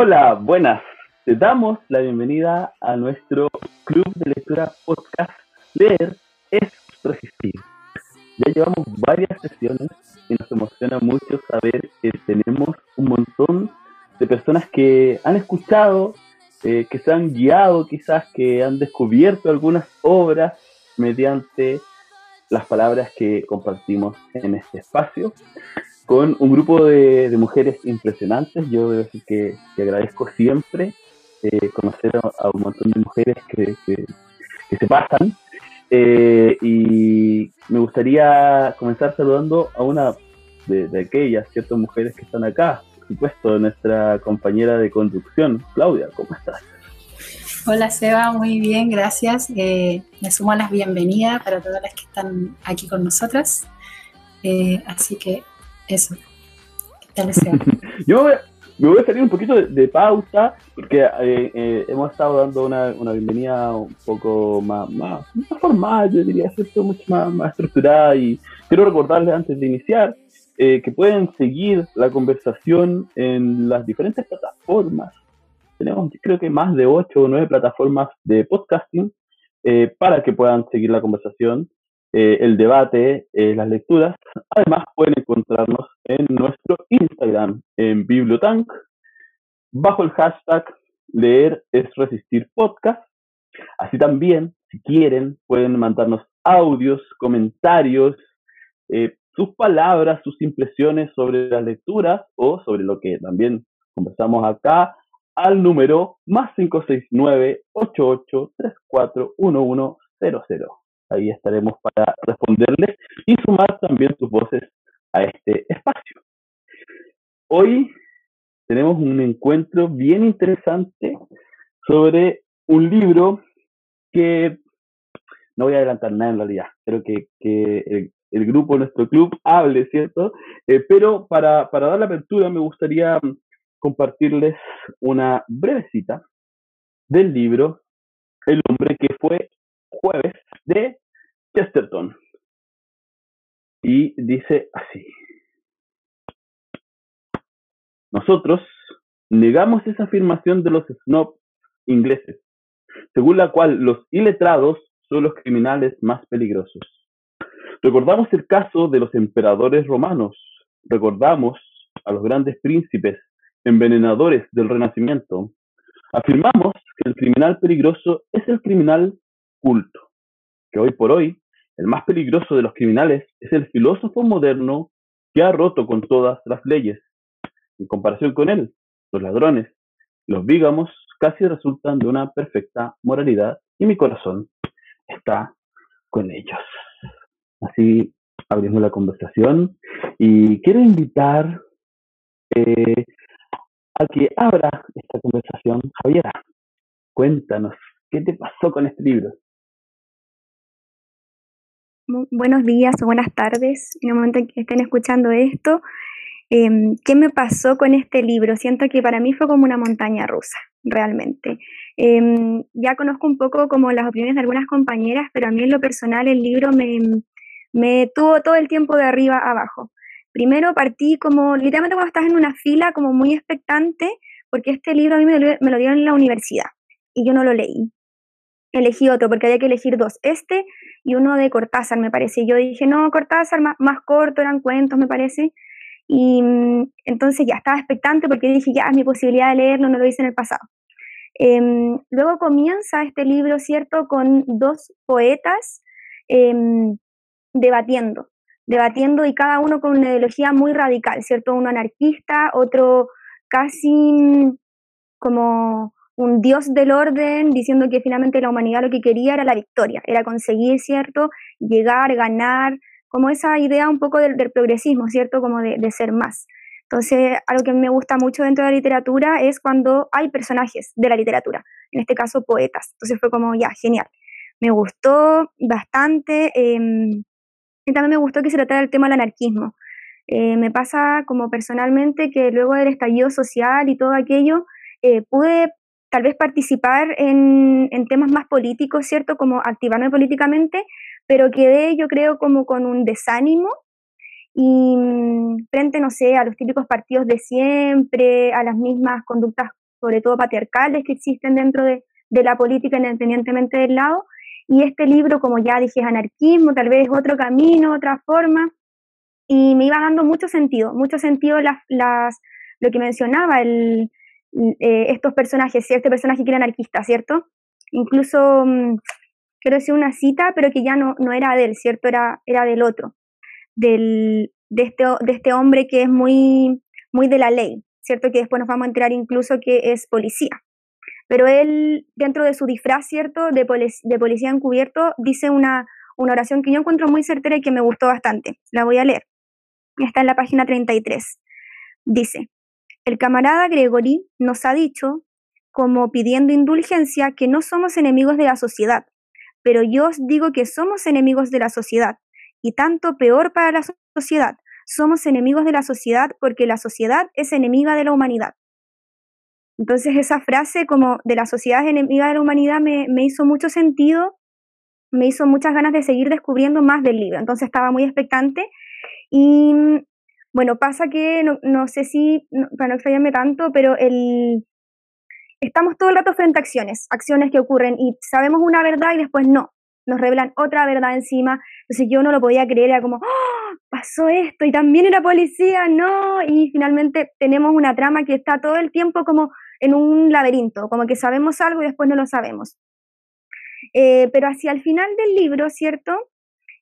Hola, buenas. Te damos la bienvenida a nuestro club de lectura podcast Leer es Resistir. Ya llevamos varias sesiones y nos emociona mucho saber que tenemos un montón de personas que han escuchado, eh, que se han guiado quizás, que han descubierto algunas obras mediante las palabras que compartimos en este espacio con un grupo de, mujeres impresionantes. Yo debo decir que, agradezco siempre eh, conocer a, un montón de mujeres que, se pasan. Eh, y me gustaría comenzar saludando a una de, aquellas, ciertas mujeres que están acá. Por supuesto, nuestra compañera de conducción, Claudia, ¿cómo estás? Hola Seba, muy bien, gracias. Eh, me sumo a las bienvenidas para todas las que están aquí con nosotras. así que eso. Yo me voy a salir un poquito de, pausa porque eh, eh, hemos estado dando una, bienvenida un poco más, más, formal, yo diría, ¿cierto? mucho más, más estructurada y quiero recordarles antes de iniciar eh, que pueden seguir la conversación en las diferentes plataformas. Tenemos creo que más de ocho o nueve plataformas de podcasting para que puedan seguir la conversación. Eh, el debate, eh, las lecturas. Además, pueden encontrarnos en nuestro Instagram, en Bibliotank, bajo el hashtag Leer es Resistir Podcast. Así también, si quieren, pueden mandarnos audios, comentarios, eh, sus palabras, sus impresiones sobre las lecturas o sobre lo que también conversamos acá al número más 569 88 34 1100 ahí estaremos para responderles y sumar también sus voces a este espacio. Hoy tenemos un encuentro bien interesante sobre un libro que no voy a adelantar nada en realidad, que, que el, grupo, nuestro club, hable, ¿cierto? Eh, pero para, para dar la apertura me gustaría compartirles una breve cita del libro El hombre que fue jueves de Chesterton. Y dice así. Nosotros negamos esa afirmación de los snobs ingleses, según la cual los iletrados son los criminales más peligrosos. Recordamos el caso de los emperadores romanos, recordamos a los grandes príncipes envenenadores del Renacimiento. Afirmamos que el criminal peligroso es el criminal culto, que hoy por hoy el más peligroso de los criminales es el filósofo moderno que ha roto con todas las leyes. En comparación con él, los ladrones, los vígamos casi resultan de una perfecta moralidad y mi corazón está con ellos. Así abrimos la conversación y quiero invitar eh, a que abra esta conversación. Javiera, cuéntanos, ¿qué te pasó con este libro? Buenos días o buenas tardes en el momento en que estén escuchando esto. Em, ¿Qué me pasó con este libro? Siento que para mí fue como una montaña rusa, realmente. Em, ya conozco un poco como las opiniones de algunas compañeras, pero a mí en lo personal el libro me, me tuvo todo el tiempo de arriba a abajo. Primero partí como, literalmente cuando estás en una fila, como muy expectante, porque este libro a mí me lo, me lo dieron en la universidad y yo no lo leí elegí otro porque había que elegir dos, este y uno de Cortázar, me parece. Yo dije, no, Cortázar más, más corto, eran cuentos, me parece. Y mm, entonces ya estaba expectante porque dije, ya es mi posibilidad de leerlo, no lo hice en el pasado. Em, luego comienza este libro, ¿cierto?, con dos poetas em, debatiendo, debatiendo y cada uno con una ideología muy radical, ¿cierto? Uno anarquista, otro casi mm, como un dios del orden diciendo que finalmente la humanidad lo que quería era la victoria, era conseguir, ¿cierto? Llegar, ganar, como esa idea un poco del, progresismo, ¿cierto? Como de, ser más. Entonces, algo que me gusta mucho dentro de la literatura es cuando hay personajes de la literatura, en este caso poetas. Entonces fue como, ya, genial. Me gustó bastante. Em, y también me gustó que se tratara el tema del anarquismo. Eh, me pasa como personalmente que luego del estallido social y todo aquello, eh, pude tal vez participar en, temas más políticos, ¿cierto? Como activarme políticamente, pero quedé yo creo como con un desánimo y mm, frente, no sé, a los típicos partidos de siempre, a las mismas conductas sobre todo patriarcales que existen dentro de, de la política independientemente del lado. Y este libro, como ya dije, es anarquismo, tal vez otro camino, otra forma, y me iba dando mucho sentido, mucho sentido las, las, lo que mencionaba, el, eh, estos personajes, este personaje que era anarquista, ¿cierto? Incluso, mm, quiero decir una cita, pero que ya no, no era de él, ¿cierto? Era, era del otro, del, de, este, de este hombre que es muy, muy de la ley, ¿cierto? Que después nos vamos a enterar incluso que es policía. Pero él, dentro de su disfraz, ¿cierto? De, de policía encubierto, dice una, una oración que yo encuentro muy certera y que me gustó bastante. La voy a leer. Está en la página 33. Dice, el camarada Gregory nos ha dicho, como pidiendo indulgencia, que no somos enemigos de la sociedad, pero yo os digo que somos enemigos de la sociedad, y tanto peor para la sociedad. Somos enemigos de la sociedad porque la sociedad es enemiga de la humanidad. Entonces esa frase como de la sociedad es enemiga de la humanidad me, me hizo mucho sentido, me hizo muchas ganas de seguir descubriendo más del libro. Entonces estaba muy expectante y bueno, pasa que no, sé si, para no extrañarme tanto, pero el, estamos todo el rato frente a acciones, acciones que ocurren y sabemos una verdad y después no, nos revelan otra verdad encima. Entonces yo no lo podía creer, era como, ¡Oh, pasó esto y también era policía, no. Y finalmente tenemos una trama que está todo el tiempo como en un laberinto, como que sabemos algo y después no lo sabemos. Eh, pero hacia el final del libro, ¿cierto?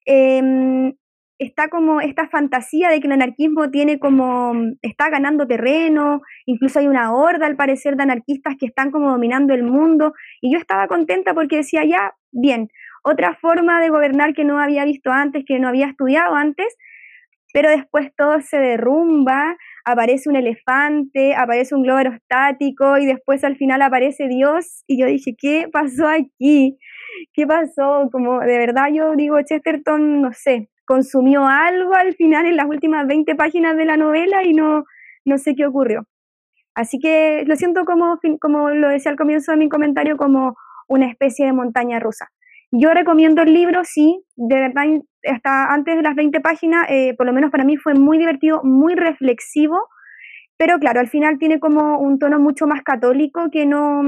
Em, está como esta fantasía de que el anarquismo tiene como, está ganando terreno, incluso hay una horda al parecer de anarquistas que están como dominando el mundo, y yo estaba contenta porque decía, ya, bien, otra forma de gobernar que no había visto antes, que no había estudiado antes, pero después todo se derrumba, aparece un elefante, aparece un globo aerostático y después al final aparece Dios y yo dije, ¿qué pasó aquí? ¿Qué pasó? Como de verdad yo digo, Chesterton, no sé, consumió algo al final en las últimas 20 páginas de la novela y no, no sé qué ocurrió. Así que lo siento como, como lo decía al comienzo de mi comentario, como una especie de montaña rusa. Yo recomiendo el libro, sí, de verdad, hasta antes de las 20 páginas, eh, por lo menos para mí fue muy divertido, muy reflexivo, pero claro, al final tiene como un tono mucho más católico que no,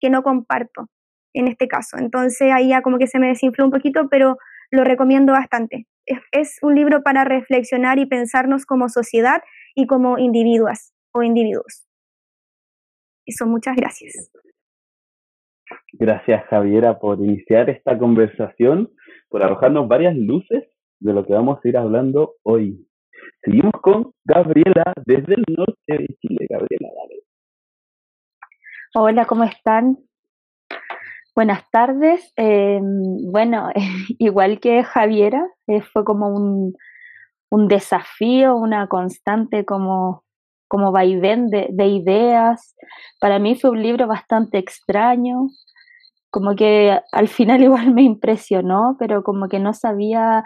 que no comparto en este caso. Entonces ahí ya como que se me desinfló un poquito, pero lo recomiendo bastante es, un libro para reflexionar y pensarnos como sociedad y como individuos o individuos. Eso, muchas gracias. Gracias, Javiera, por iniciar esta conversación, por arrojarnos varias luces de lo que vamos a ir hablando hoy. Seguimos con Gabriela desde el norte de Chile. Gabriela, dale. Hola, ¿cómo están? Buenas tardes. Eh, bueno, igual que Javiera, eh, fue como un, desafío, una constante como, como vaivén de, de, ideas. Para mí fue un libro bastante extraño, como que al final igual me impresionó, pero como que no sabía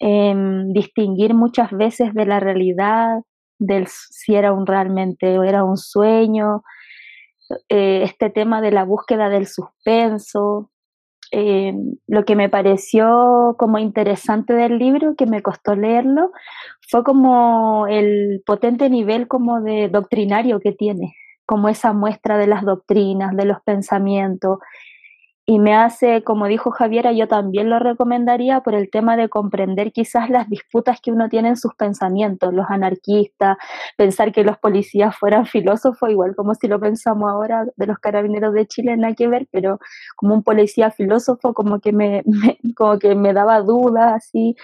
em, distinguir muchas veces de la realidad, del si era un realmente era un sueño eh, este tema de la búsqueda del suspenso. Eh, lo que me pareció como interesante del libro, que me costó leerlo, fue como el potente nivel como de doctrinario que tiene, como esa muestra de las doctrinas, de los pensamientos, y me hace, como dijo Javiera, yo también lo recomendaría por el tema de comprender quizás las disputas que uno tiene en sus pensamientos, los anarquistas, pensar que los policías fueran filósofos, igual como si lo pensamos ahora de los carabineros de Chile, nada que ver, pero como un policía filósofo como que me, como que me daba dudas, así.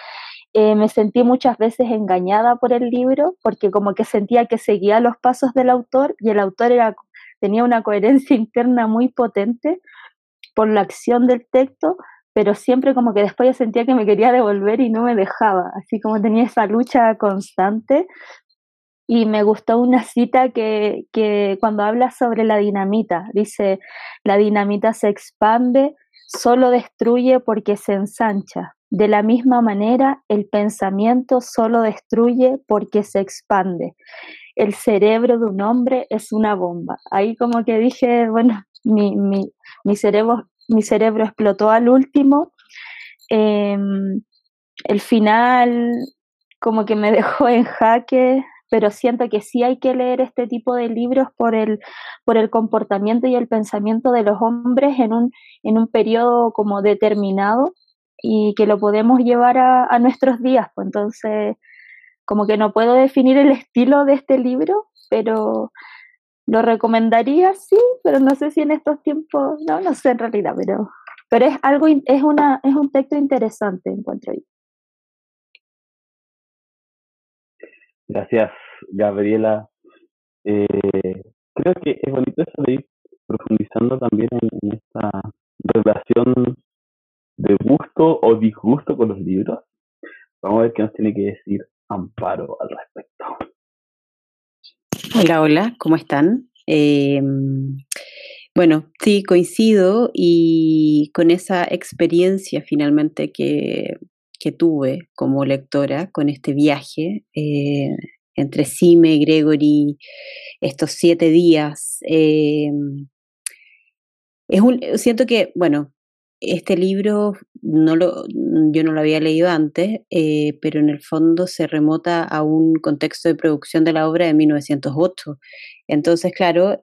Eh, me sentí muchas veces engañada por el libro, porque como que sentía que seguía los pasos del autor y el autor era, tenía una coherencia interna muy potente por la acción del texto, pero siempre como que después yo sentía que me quería devolver y no me dejaba, así como tenía esa lucha constante. Y me gustó una cita que, que cuando habla sobre la dinamita, dice, la dinamita se expande, solo destruye porque se ensancha. De la misma manera, el pensamiento solo destruye porque se expande. El cerebro de un hombre es una bomba. Ahí como que dije, bueno, mi, mi, mi, cerebro, mi cerebro explotó al último. Em, el final como que me dejó en jaque pero siento que sí hay que leer este tipo de libros por el, por el comportamiento y el pensamiento de los hombres en un, en un periodo como determinado y que lo podemos llevar a, a nuestros días. Pues entonces, como que no puedo definir el estilo de este libro, pero lo recomendaría, sí, pero no sé si en estos tiempos, no, no sé en realidad, pero, pero es algo, es una, es un texto interesante, encuentro yo. Gracias, Gabriela. Eh, creo que es bonito eso de ir profundizando también en, esta relación de gusto o disgusto con los libros. Vamos a ver qué nos tiene que decir Amparo al respecto. Hola, hola, ¿cómo están? Eh, bueno, sí, coincido y con esa experiencia finalmente que, que tuve como lectora con este viaje eh, entre Sime, Gregory, estos siete días. Eh, es un, siento que, bueno, este libro no lo, yo no lo había leído antes, eh, pero en el fondo se remota a un contexto de producción de la obra de 1908. Entonces, claro,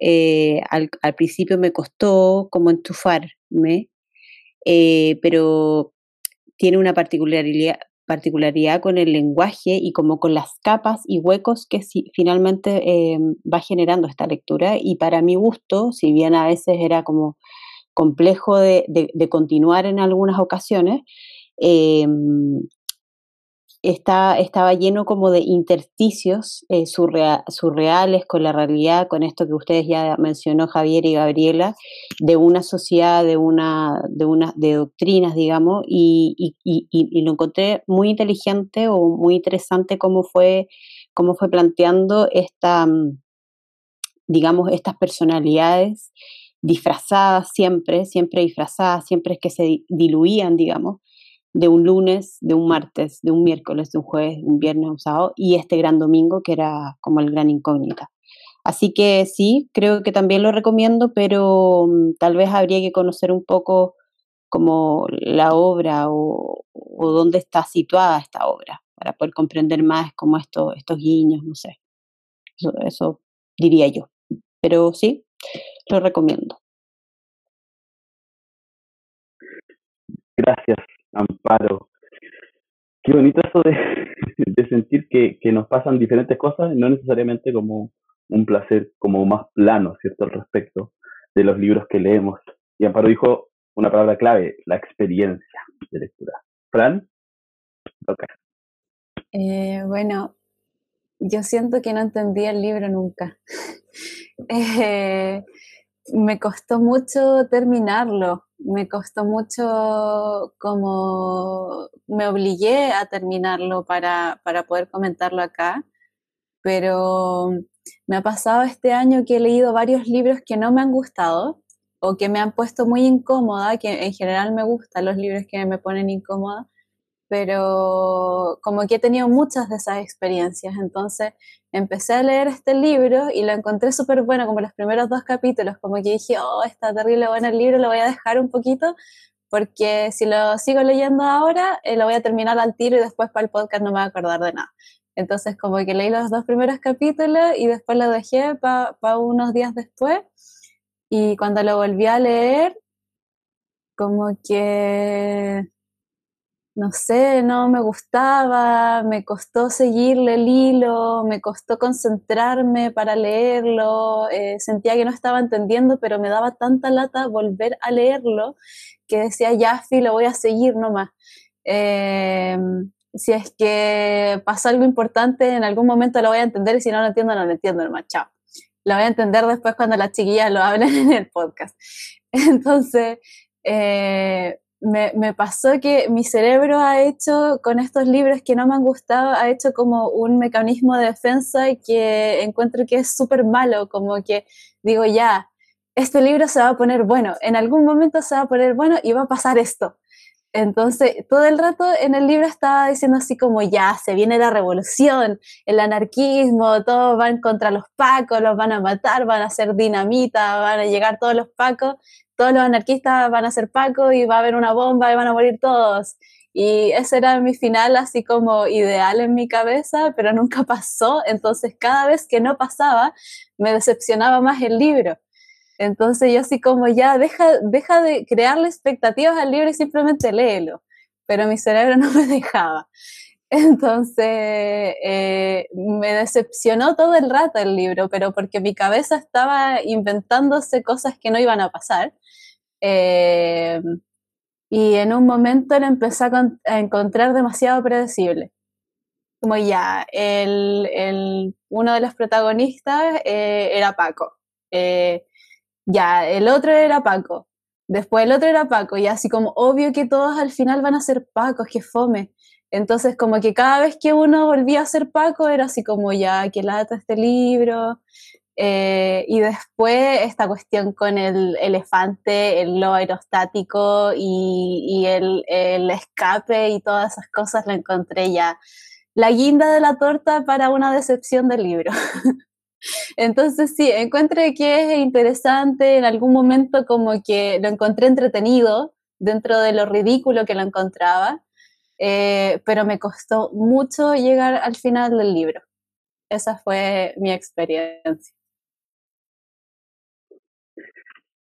al, al, principio me costó como enchufarme, pero tiene una particularidad, particularidad con el lenguaje y como con las capas y huecos que finalmente eh, va generando esta lectura. Y para mi gusto, si bien a veces era como complejo de, continuar en algunas ocasiones, eh, estaba lleno como de intersticios eh, surreales con la realidad, con esto que ustedes ya mencionó Javier y Gabriela, de una sociedad, de una, de una, de doctrinas, digamos, y, lo encontré muy inteligente o muy interesante cómo fue, cómo fue planteando esta, digamos, estas personalidades disfrazadas siempre, siempre disfrazadas, siempre es que se diluían, digamos, de un lunes, de un martes, de un miércoles, de un jueves, de un viernes, un sábado y este gran domingo que era como el gran incógnita. Así que sí, creo que también lo recomiendo, pero mm, tal vez habría que conocer un poco como la obra o, dónde está situada esta obra para poder comprender más como esto, estos guiños, no sé. eso diría yo. Pero sí, lo recomiendo. Gracias. Amparo. Qué bonito eso de, de sentir que, que, nos pasan diferentes cosas, no necesariamente como un placer como más plano, ¿cierto?, al respecto de los libros que leemos. Y Amparo dijo una palabra clave, la experiencia de lectura. Fran, okay. Eh, bueno, yo siento que no entendí el libro nunca. eh, me costó mucho terminarlo, me costó mucho como me obligué a terminarlo para, para poder comentarlo acá, pero me ha pasado este año que he leído varios libros que no me han gustado o que me han puesto muy incómoda, que en general me gustan los libros que me ponen incómoda, pero como que he tenido muchas de esas experiencias, entonces empecé a leer este libro y lo encontré súper bueno, como los primeros dos capítulos, como que dije, oh, está terrible bueno el libro, lo voy a dejar un poquito, porque si lo sigo leyendo ahora, eh, lo voy a terminar al tiro y después para el podcast no me voy a acordar de nada. Entonces como que leí los dos primeros capítulos y después lo dejé para unos días después y cuando lo volví a leer, como que no sé, no me gustaba, me costó seguirle el hilo, me costó concentrarme para leerlo, eh, sentía que no estaba entendiendo, pero me daba tanta lata volver a leerlo que decía, ya, fi, lo voy a seguir nomás. Em, si es que pasa algo importante, en algún momento lo voy a entender y si no lo entiendo, no lo entiendo nomás, chao. Lo voy a entender después cuando las chiquillas lo hablen en el podcast. Entonces, eh, me, pasó que mi cerebro ha hecho con estos libros que no me han gustado, ha hecho como un mecanismo de defensa que encuentro que es súper malo, como que digo, ya, este libro se va a poner bueno, en algún momento se va a poner bueno y va a pasar esto. Entonces, todo el rato en el libro estaba diciendo así como, ya, se viene la revolución, el anarquismo, todos van contra los pacos, los van a matar, van a hacer dinamita, van a llegar todos los pacos, todos los anarquistas van a ser pacos y va a haber una bomba y van a morir todos. Y ese era mi final así como ideal en mi cabeza, pero nunca pasó. Entonces cada vez que no pasaba, me decepcionaba más el libro. Entonces yo así como ya deja, deja de crearle expectativas al libro y simplemente léelo. Pero mi cerebro no me dejaba. Entonces eh, me decepcionó todo el rato el libro, pero porque mi cabeza estaba inventándose cosas que no iban a pasar. Eh, y en un momento lo empecé a, encontrar demasiado predecible. Como ya, el, el, uno de los protagonistas eh, era Paco. Ya, el otro era Paco. Después el otro era Paco. Y así como obvio que todos al final van a ser Pacos, que fome. Entonces, como que cada vez que uno volvía a ser Paco, era así como ya, que lata este libro. Eh, y después esta cuestión con el elefante, el globo aerostático y, el, el, escape y todas esas cosas, la encontré ya la guinda de la torta para una decepción del libro. Entonces sí, encontré que es interesante, en algún momento como que lo encontré entretenido dentro de lo ridículo que lo encontraba. Eh, pero me costó mucho llegar al final del libro. Esa fue mi experiencia.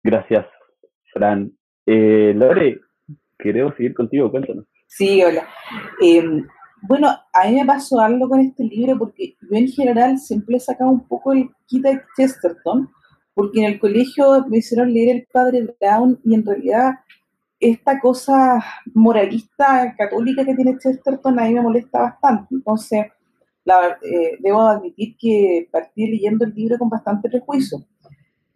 Gracias, Fran. Eh, Lore, queremos seguir contigo, cuéntanos. Sí, hola. Em, bueno, a mí me pasó algo con este libro porque yo en general siempre he sacado un poco el kit de Chesterton, porque en el colegio me hicieron leer El Padre Brown y en realidad esta cosa moralista católica que tiene Chesterton a mí me molesta bastante. Entonces, eh, debo admitir que partí leyendo el libro con bastante prejuicio.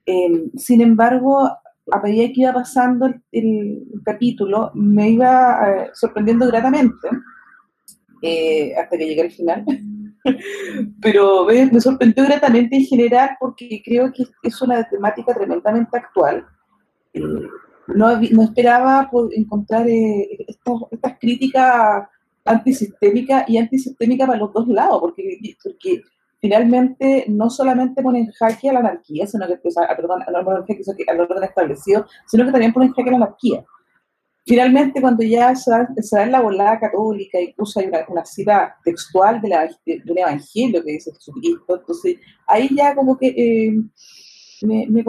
Em, sin embargo, a medida que iba pasando el, capítulo, me iba eh, sorprendiendo gratamente, eh, hasta que llegué al final. Pero me sorprendió gratamente en general porque creo que es una temática tremendamente actual no, no esperaba encontrar eh, estas, críticas antisistémicas y antisistémicas para los dos lados, porque, porque finalmente no solamente ponen jaque a la anarquía, sino que, pues, perdón, al orden establecido, sino que también ponen jaque a la anarquía. Finalmente, cuando ya se da, en la volada católica, incluso hay una, cita textual de, la, de, un evangelio que dice Jesucristo, entonces ahí ya como que eh, me, me,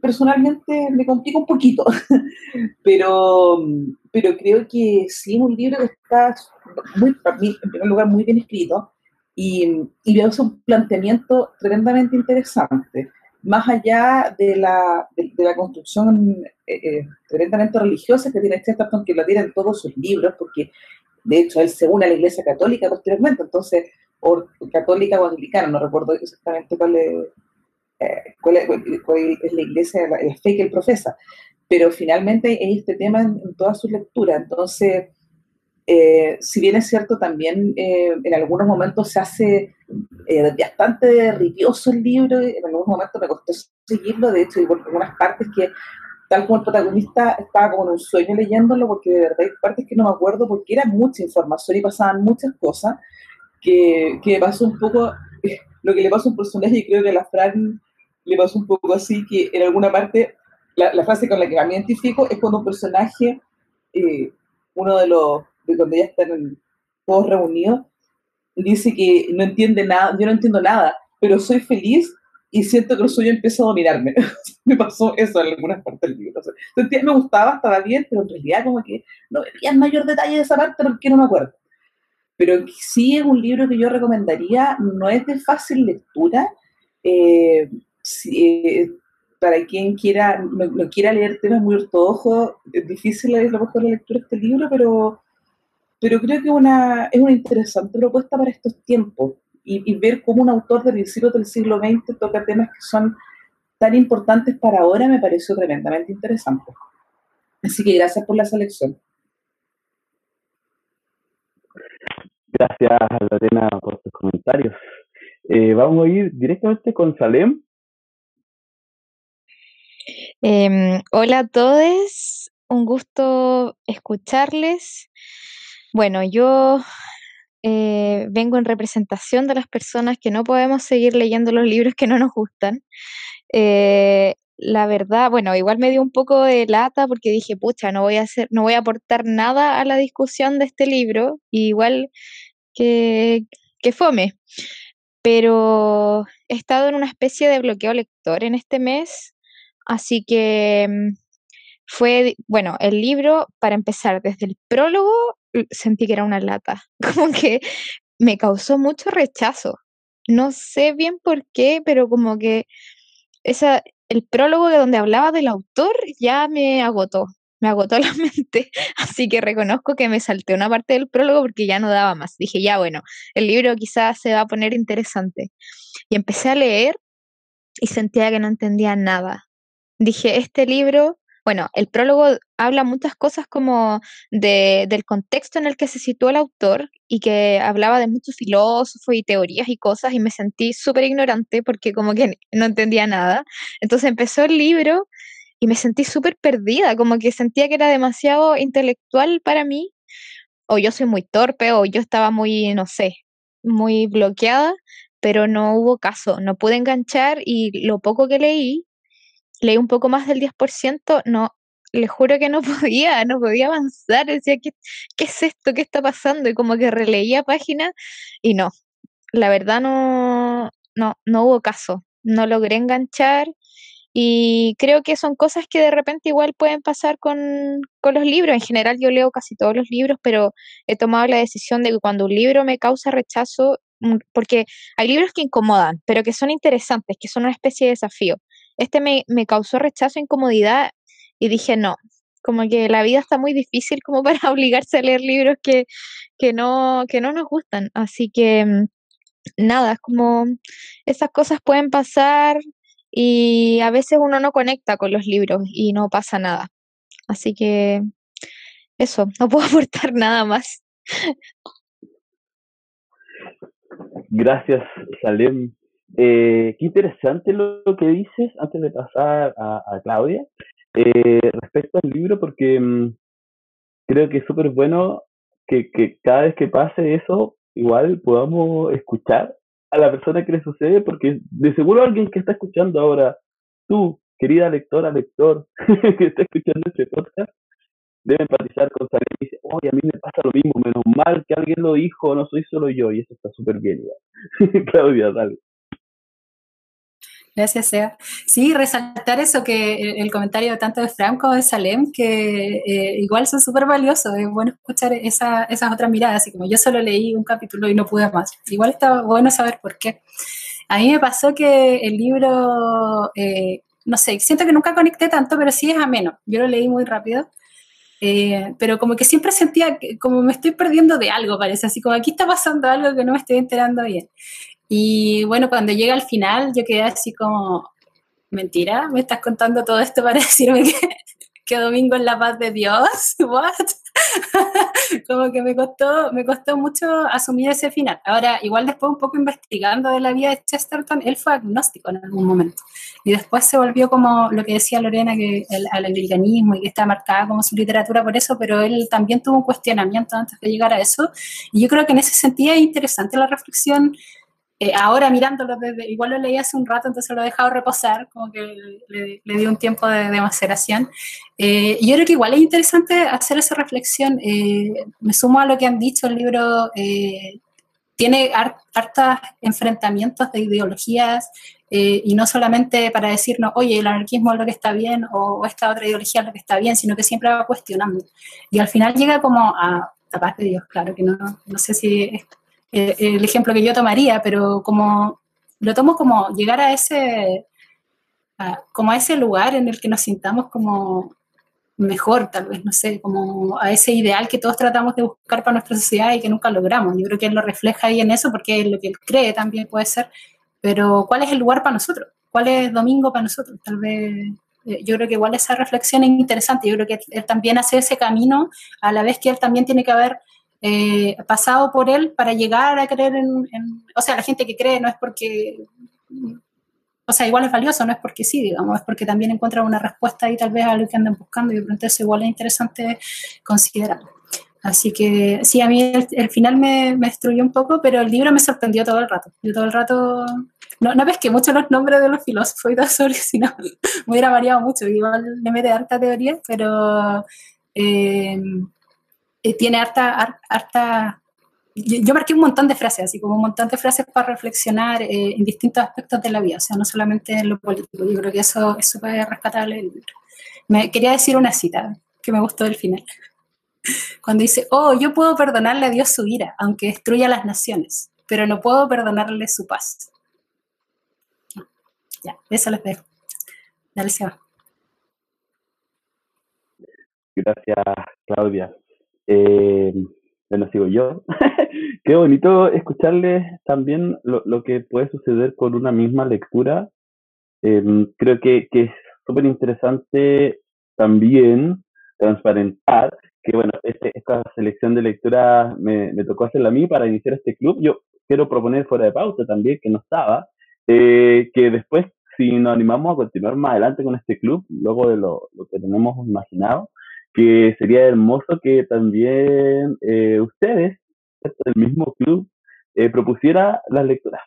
personalmente me complica un poquito, pero, pero creo que sí es un libro que está, muy, en primer lugar, muy bien escrito y, y hace un planteamiento tremendamente interesante. Más allá de la, de, la construcción eh, eh, tremendamente religiosa que tiene Chesterton, que lo tiene en todos sus libros, porque de hecho él se une a la Iglesia Católica posteriormente, entonces, o católica o anglicana, no recuerdo exactamente cuál es eh, cuál, es, la iglesia, la, fe que él profesa. Pero finalmente hay este tema en, toda su lectura. Entonces, eh, si bien es cierto, también eh, en algunos momentos se hace bastante ripioso el libro, en algunos momentos me costó seguirlo, de hecho, hay algunas partes que, tal como el protagonista, estaba como en un sueño leyéndolo, porque de verdad hay partes que no me acuerdo, porque era mucha información y pasaban muchas cosas, que, que pasó un poco lo que le pasa a un personaje, y creo que a la Fran le pasó un poco así, que en alguna parte, la, frase con la que me identifico es cuando un personaje, eh, uno de los, de cuando ya están todos reunidos, dice que no entiende nada, yo no entiendo nada, pero soy feliz y siento que el sueño empieza a dominarme. me pasó eso en algunas partes del libro. me gustaba, estaba bien, pero en realidad como que no veía mayor detalle de esa parte porque no me acuerdo. Pero sí es un libro que yo recomendaría, no es de fácil lectura, eh, eh, para quien quiera, no, quiera leer temas muy ortodoxos, es difícil leer lo mejor la lectura de este libro, pero, pero creo que una, es una interesante propuesta para estos tiempos y, ver cómo un autor de principios del siglo XX toca temas que son tan importantes para ahora me pareció tremendamente interesante. Así que gracias por la selección. Gracias, Lorena, por tus comentarios. Eh, vamos a ir directamente con Salem Em, hola a todos, un gusto escucharles. Bueno, yo eh, vengo en representación de las personas que no podemos seguir leyendo los libros que no nos gustan. Eh, la verdad, bueno, igual me dio un poco de lata porque dije, pucha, no voy a hacer, no voy a aportar nada a la discusión de este libro, igual que, que fome. Pero he estado en una especie de bloqueo lector en este mes, así que mm, fue, bueno, el libro, para empezar, desde el prólogo sentí que era una lata, como que me causó mucho rechazo. No sé bien por qué, pero como que esa, el prólogo de donde hablaba del autor ya me agotó, me agotó la mente, así que reconozco que me salté una parte del prólogo porque ya no daba más. Dije, ya bueno, el libro quizás se va a poner interesante. Y empecé a leer y sentía que no entendía nada. Dije, este libro bueno, el prólogo habla muchas cosas como de, del contexto en el que se situó el autor y que hablaba de muchos filósofos y teorías y cosas y me sentí súper ignorante porque como que no entendía nada. Entonces empezó el libro y me sentí súper perdida, como que sentía que era demasiado intelectual para mí, o yo soy muy torpe, o yo estaba muy, no sé, muy bloqueada, pero no hubo caso, no pude enganchar y lo poco que leí leí un poco más del 10%, no, le juro que no podía, no podía avanzar, decía, ¿qué, qué es esto? ¿Qué está pasando? Y como que releía páginas y no, la verdad no, no, no hubo caso, no logré enganchar y creo que son cosas que de repente igual pueden pasar con, con, los libros. En general yo leo casi todos los libros, pero he tomado la decisión de que cuando un libro me causa rechazo, mm, porque hay libros que incomodan, pero que son interesantes, que son una especie de desafío este me, me causó rechazo, incomodidad y dije, no, como que la vida está muy difícil como para obligarse a leer libros que, que, no, que no nos gustan. Así que mm, nada, es como esas cosas pueden pasar y a veces uno no conecta con los libros y no pasa nada. Así que eso, no puedo aportar nada más. Gracias, Salem. Eh, qué interesante lo, que dices antes de pasar a, Claudia eh, respecto al libro, porque mm, creo que es súper bueno que, que, cada vez que pase eso, igual podamos escuchar a la persona que le sucede, porque de seguro alguien que está escuchando ahora, tú, querida lectora, lector, que está escuchando este podcast, debe empatizar con Salem y dice, oye, a mí me pasa lo mismo, menos mal que alguien lo dijo, no soy solo yo, y eso está súper bien. Claudia, dale. Gracias, Seba. Sí, resaltar eso, que el comentario tanto de Franco como de Salem, que eh, igual son súper valiosos, es bueno escuchar esa, esas otras miradas, así como yo solo leí un capítulo y no pude más. Igual está bueno saber por qué. A mí me pasó que el libro, eh, no sé, siento que nunca conecté tanto, pero sí es ameno. Yo lo leí muy rápido. Eh, pero como que siempre sentía que como me estoy perdiendo de algo, parece, así como aquí está pasando algo que no me estoy enterando bien. Y bueno, cuando llega al final, yo quedé así como, mentira, me estás contando todo esto para decirme que, que domingo es la paz de Dios, what? como que me costó, me costó mucho asumir ese final. Ahora, igual después un poco investigando de la vida de Chesterton, él fue agnóstico en algún momento. Y después se volvió como lo que decía Lorena, que el, al anglicanismo y que está marcada como su literatura por eso, pero él también tuvo un cuestionamiento antes de llegar a eso. Y yo creo que en ese sentido es interesante la reflexión eh, ahora mirándolo desde, igual lo leí hace un rato, entonces lo he dejado reposar, como que le, le di un tiempo de, de maceración. Eh, yo creo que igual es interesante hacer esa reflexión. Eh, me sumo a lo que han dicho, el libro tiene hartos enfrentamientos de ideologías y no solamente para decirnos, oye, el anarquismo es lo que está bien o, esta otra ideología es lo que está bien, sino que siempre va cuestionando. Y al final llega como a, la paz de Dios, claro, que no, no sé si es el ejemplo que yo tomaría, pero como lo tomo como llegar a ese, como a ese lugar en el que nos sintamos como mejor, tal vez, no sé, como a ese ideal que todos tratamos de buscar para nuestra sociedad y que nunca logramos. Yo creo que él lo refleja ahí en eso porque es lo que él cree también puede ser, pero ¿cuál es el lugar para nosotros? ¿Cuál es domingo para nosotros? Tal vez eh, yo creo que igual esa reflexión es interesante. Yo creo que él también hace ese camino a la vez que él también tiene que haber eh, pasado por él para llegar a creer en, O sea, la gente que cree no es porque... O sea, igual es valioso, no es porque sí, digamos, es porque también encuentra una respuesta ahí tal vez a lo que andan buscando y pronto eso igual es interesante considerarlo. Así que sí, a mí el, final me, me, destruyó un poco, pero el libro me sorprendió todo el rato. Yo todo el rato no, no ves que muchos los nombres de los filósofos y todo eso, si no, me hubiera variado mucho. Igual le mete harta teoría, pero eh, eh, tiene harta, harta yo, marqué un montón de frases, así como un montón de frases para reflexionar eh, en distintos aspectos de la vida, o sea, no solamente en lo político. Yo creo que eso es súper rescatable Me quería decir una cita que me gustó del final. Cuando dice, oh, yo puedo perdonarle a Dios su ira, aunque destruya las naciones, pero no puedo perdonarle su paz. Ya, eso les dejo. Dale, Seba. Gracias, Claudia. Eh, bueno, sigo yo. Qué bonito escucharles también lo, que puede suceder con una misma lectura. Em, creo que, que es súper interesante también transparentar que, bueno, este, esta selección de lectura me, me, tocó hacerla a mí para iniciar este club. Yo quiero proponer fuera de pauta también, que no estaba, eh, que después, si nos animamos a continuar más adelante con este club, luego de lo, lo que tenemos imaginado, que sería hermoso que también eh, ustedes, el mismo club, eh, propusiera las lecturas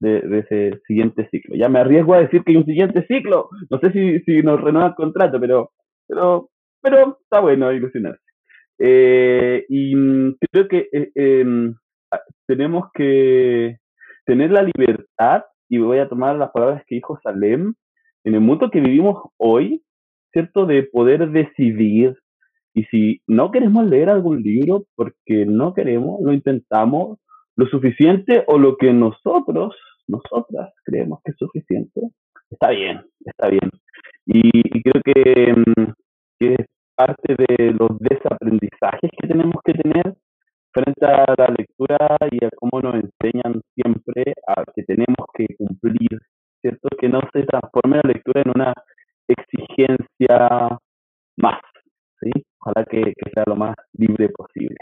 de, ese siguiente ciclo. Ya me arriesgo a decir que hay un siguiente ciclo. No sé si, si nos renueva el contrato, pero, pero, pero está bueno ilusionarse. Eh, y creo que em, tenemos que tener la libertad, y voy a tomar las palabras que dijo Salem, en el mundo que vivimos hoy, ¿cierto? De poder decidir. Y si no queremos leer algún libro porque no queremos, lo intentamos lo suficiente o lo que nosotros, nosotras creemos que es suficiente, está bien, está bien. Y, creo que, mm, que, es parte de los desaprendizajes que tenemos que tener frente a la lectura y a cómo nos enseñan siempre a que tenemos que cumplir, ¿cierto? Que no se transforme la lectura en una exigencia más, ¿sí? Ojalá que, sea lo más libre posible.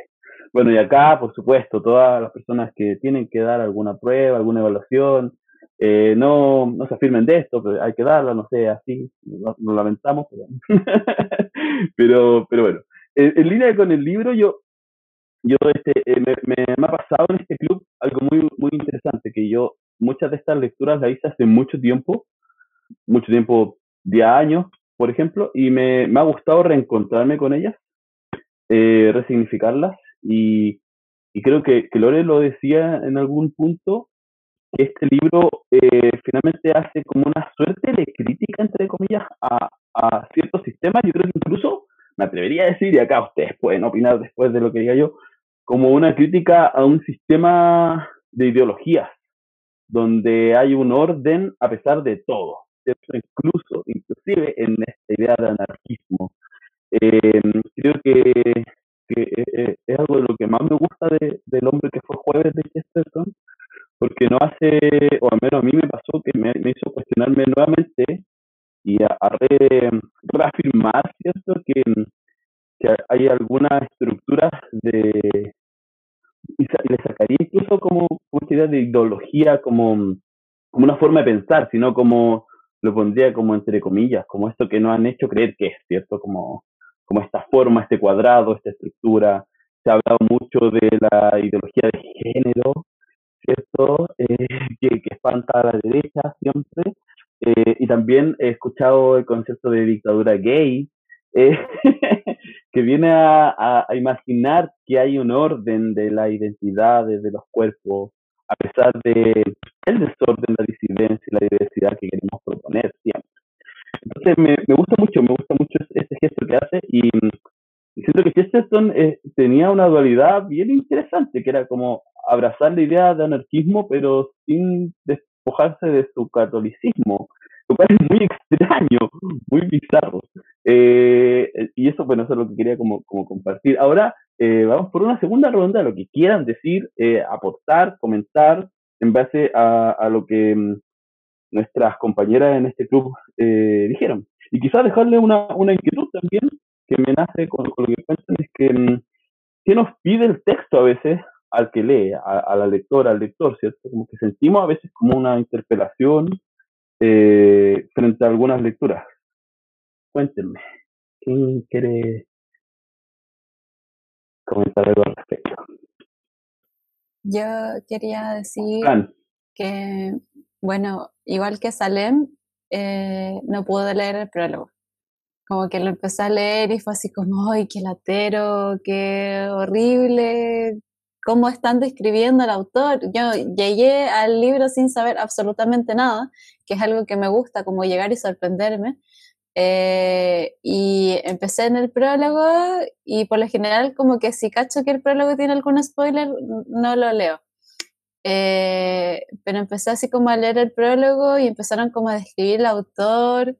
Bueno, y acá, por supuesto, todas las personas que tienen que dar alguna prueba, alguna evaluación, eh, no, no se afirmen de esto, pero hay que darla, no sé, así, lo, lamentamos, pero, pero, pero bueno. En, línea con el libro, yo, yo este, eh, me, me, me, ha pasado en este club algo muy, muy interesante, que yo muchas de estas lecturas las hice hace mucho tiempo, mucho tiempo de años, por ejemplo, y me, me ha gustado reencontrarme con ellas, eh, resignificarlas, y, y, creo que, que Lore lo decía en algún punto, que este libro eh, finalmente hace como una suerte de crítica, entre comillas, a, a ciertos sistemas, yo creo que incluso me atrevería a decir, y acá ustedes pueden opinar después de lo que diga yo, como una crítica a un sistema de ideologías, donde hay un orden a pesar de todo. Incluso, inclusive en esta idea de anarquismo. Eh, creo que, eh, eh, es algo de lo que más me gusta de, del hombre que fue jueves de Chesterton, porque no hace, o al menos a mí me pasó que me, me hizo cuestionarme nuevamente y a, a reafirmar, ¿cierto? Que, que hay algunas estructuras de, y, le sacaría incluso como una idea de ideología, como, como una forma de pensar, sino como lo pondría como entre comillas, como esto que nos han hecho creer que es, ¿cierto? Como, como esta forma, este cuadrado, esta estructura. Se ha hablado mucho de la ideología de género, ¿cierto? Eh, que, que, espanta a la derecha siempre. Eh, y también he escuchado el concepto de dictadura gay, eh, que viene a, imaginar que hay un orden de la identidad de los cuerpos, a pesar de el desorden, la disidencia y la diversidad que queremos proponer siempre. Entonces me, me gusta mucho, me gusta mucho este gesto que hace y, siento que Chesterton eh, tenía una dualidad bien interesante, que era como abrazar la idea de anarquismo, pero sin despojarse de su catolicismo, lo cual es muy extraño, muy bizarro. Eh, y eso, bueno, eso es lo que quería como, como compartir. Ahora eh, vamos por una segunda ronda, lo que quieran decir, eh, aportar, comentar en base a, a lo que mm, nuestras compañeras en este club eh, dijeron. Y quizás dejarle una, una inquietud también que me nace con, con lo que cuentan, es que, mm, ¿qué nos pide el texto a veces al que lee, a, a, la lectora, al lector, ¿cierto? Como que sentimos a veces como una interpelación eh, frente a algunas lecturas. Cuéntenme, ¿quién quiere comentar algo al respecto? Yo quería decir que Bueno, igual que Salem, eh, no pude leer el prólogo. Como que lo empecé a leer y fue así como, ¡ay, qué latero, qué horrible! ¿Cómo están describiendo al autor? Yo llegué al libro sin saber absolutamente nada, que es algo que me gusta, como llegar y sorprenderme. Eh, y empecé en el prólogo y por lo general como que si cacho que el prólogo tiene algún spoiler, no lo leo. Eh, pero empecé así como a leer el prólogo y empezaron como a describir el autor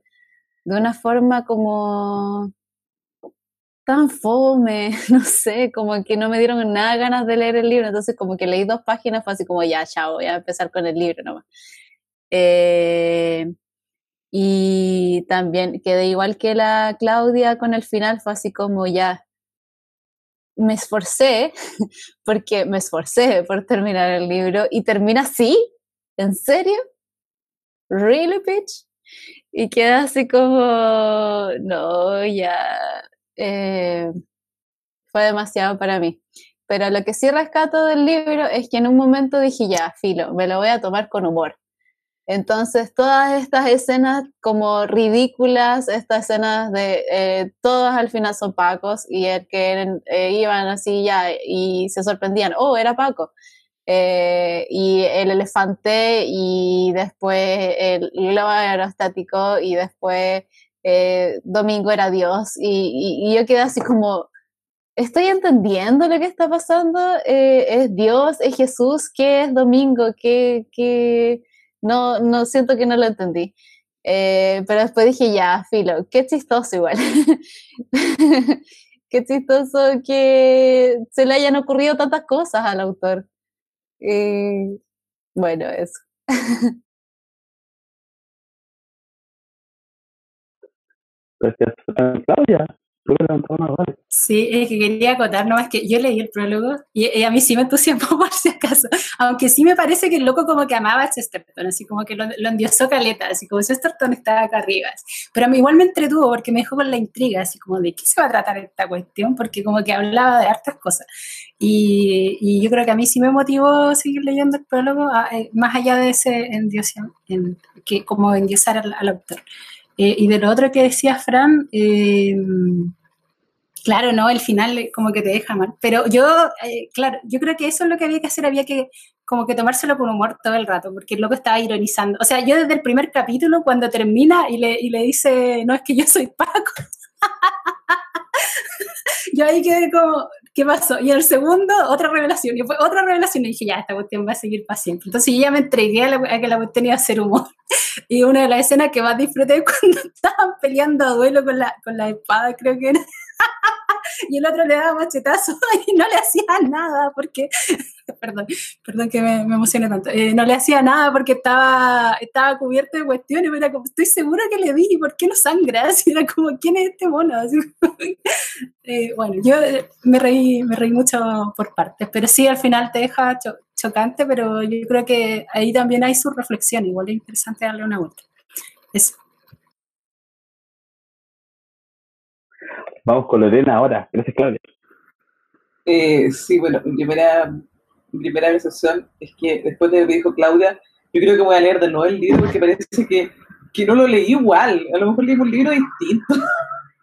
de una forma como tan fome, no sé, como que no me dieron nada ganas de leer el libro, entonces como que leí dos páginas, fue así como ya, chao, voy a empezar con el libro nomás. Eh, y también quedé igual que la Claudia con el final, fue así como ya, me esforcé, porque me esforcé por terminar el libro y termina así, ¿en serio? ¿Really, bitch? Y queda así como, no, ya, eh, fue demasiado para mí. Pero lo que sí rescato del libro es que en un momento dije, ya, filo, me lo voy a tomar con humor. Entonces, todas estas escenas como ridículas, estas escenas de eh, todas al final son Pacos y el que eh, iban así ya y se sorprendían, oh, era Paco. Eh, y el elefante y después el globo aerostático y después Domingo era Dios y, y, yo quedé así como, estoy entendiendo lo que está pasando, es Dios, es Jesús, ¿qué es Domingo? ¿Qué, qué, no, no siento que no lo entendí. Eh, pero después dije, ya, filo, qué chistoso igual. qué chistoso que se le hayan ocurrido tantas cosas al autor. Y bueno, eso. Gracias, Claudia. Sí, es que quería acotar nomás que yo leí el prólogo y, a mí sí me entusiasmó por si acaso, aunque sí me parece que el loco como que amaba a Chesterton, así como que lo, endiosó caleta, así como Chesterton estaba acá arriba, pero a mí igual me entretuvo porque me dejó con la intriga, así como de qué se va a tratar esta cuestión, porque como que hablaba de hartas cosas. Y, yo creo que a mí sí me motivó seguir leyendo el prólogo, eh, más allá de ese endiosar, en, que como endiosar al autor. Eh, y de lo otro que decía Fran, eh, claro, no, el final como que te deja mal. Pero yo, eh, claro, yo creo que eso es lo que había que hacer, había que como que tomárselo con humor todo el rato, porque el loco estaba ironizando. O sea, yo desde el primer capítulo, cuando termina y le, y le dice, no es que yo soy Paco, yo ahí quedé como, ¿qué pasó? Y el segundo, otra revelación. Y fue otra revelación. Y dije, ya, esta cuestión va a seguir para siempre. Entonces yo ya me entregué a, que la cuestión iba a ser humor. Y una de las escenas que más disfruté cuando estaban peleando a duelo con la, con la espada, creo que era. y el otro le daba machetazo y no le hacía nada porque, perdón, perdón que me, me emocioné tanto, eh, no le hacía nada porque estaba, estaba cubierto de cuestiones, pero era como, estoy segura que le vi, ¿por qué no sangra? Así era como, ¿quién es este mono? Eh, bueno, yo eh, me reí, me reí mucho por partes, pero sí, al final te deja chocante, pero yo creo que ahí también hay su reflexión, igual es interesante darle una vuelta. Eso. Vamos con Lorena ahora. Gracias, Claudia. Eh, sí, bueno, mi primera, mi primera es que después de lo que dijo Claudia, yo creo que voy a leer de nuevo el libro porque parece que, que no lo leí igual. A lo mejor leí un libro distinto.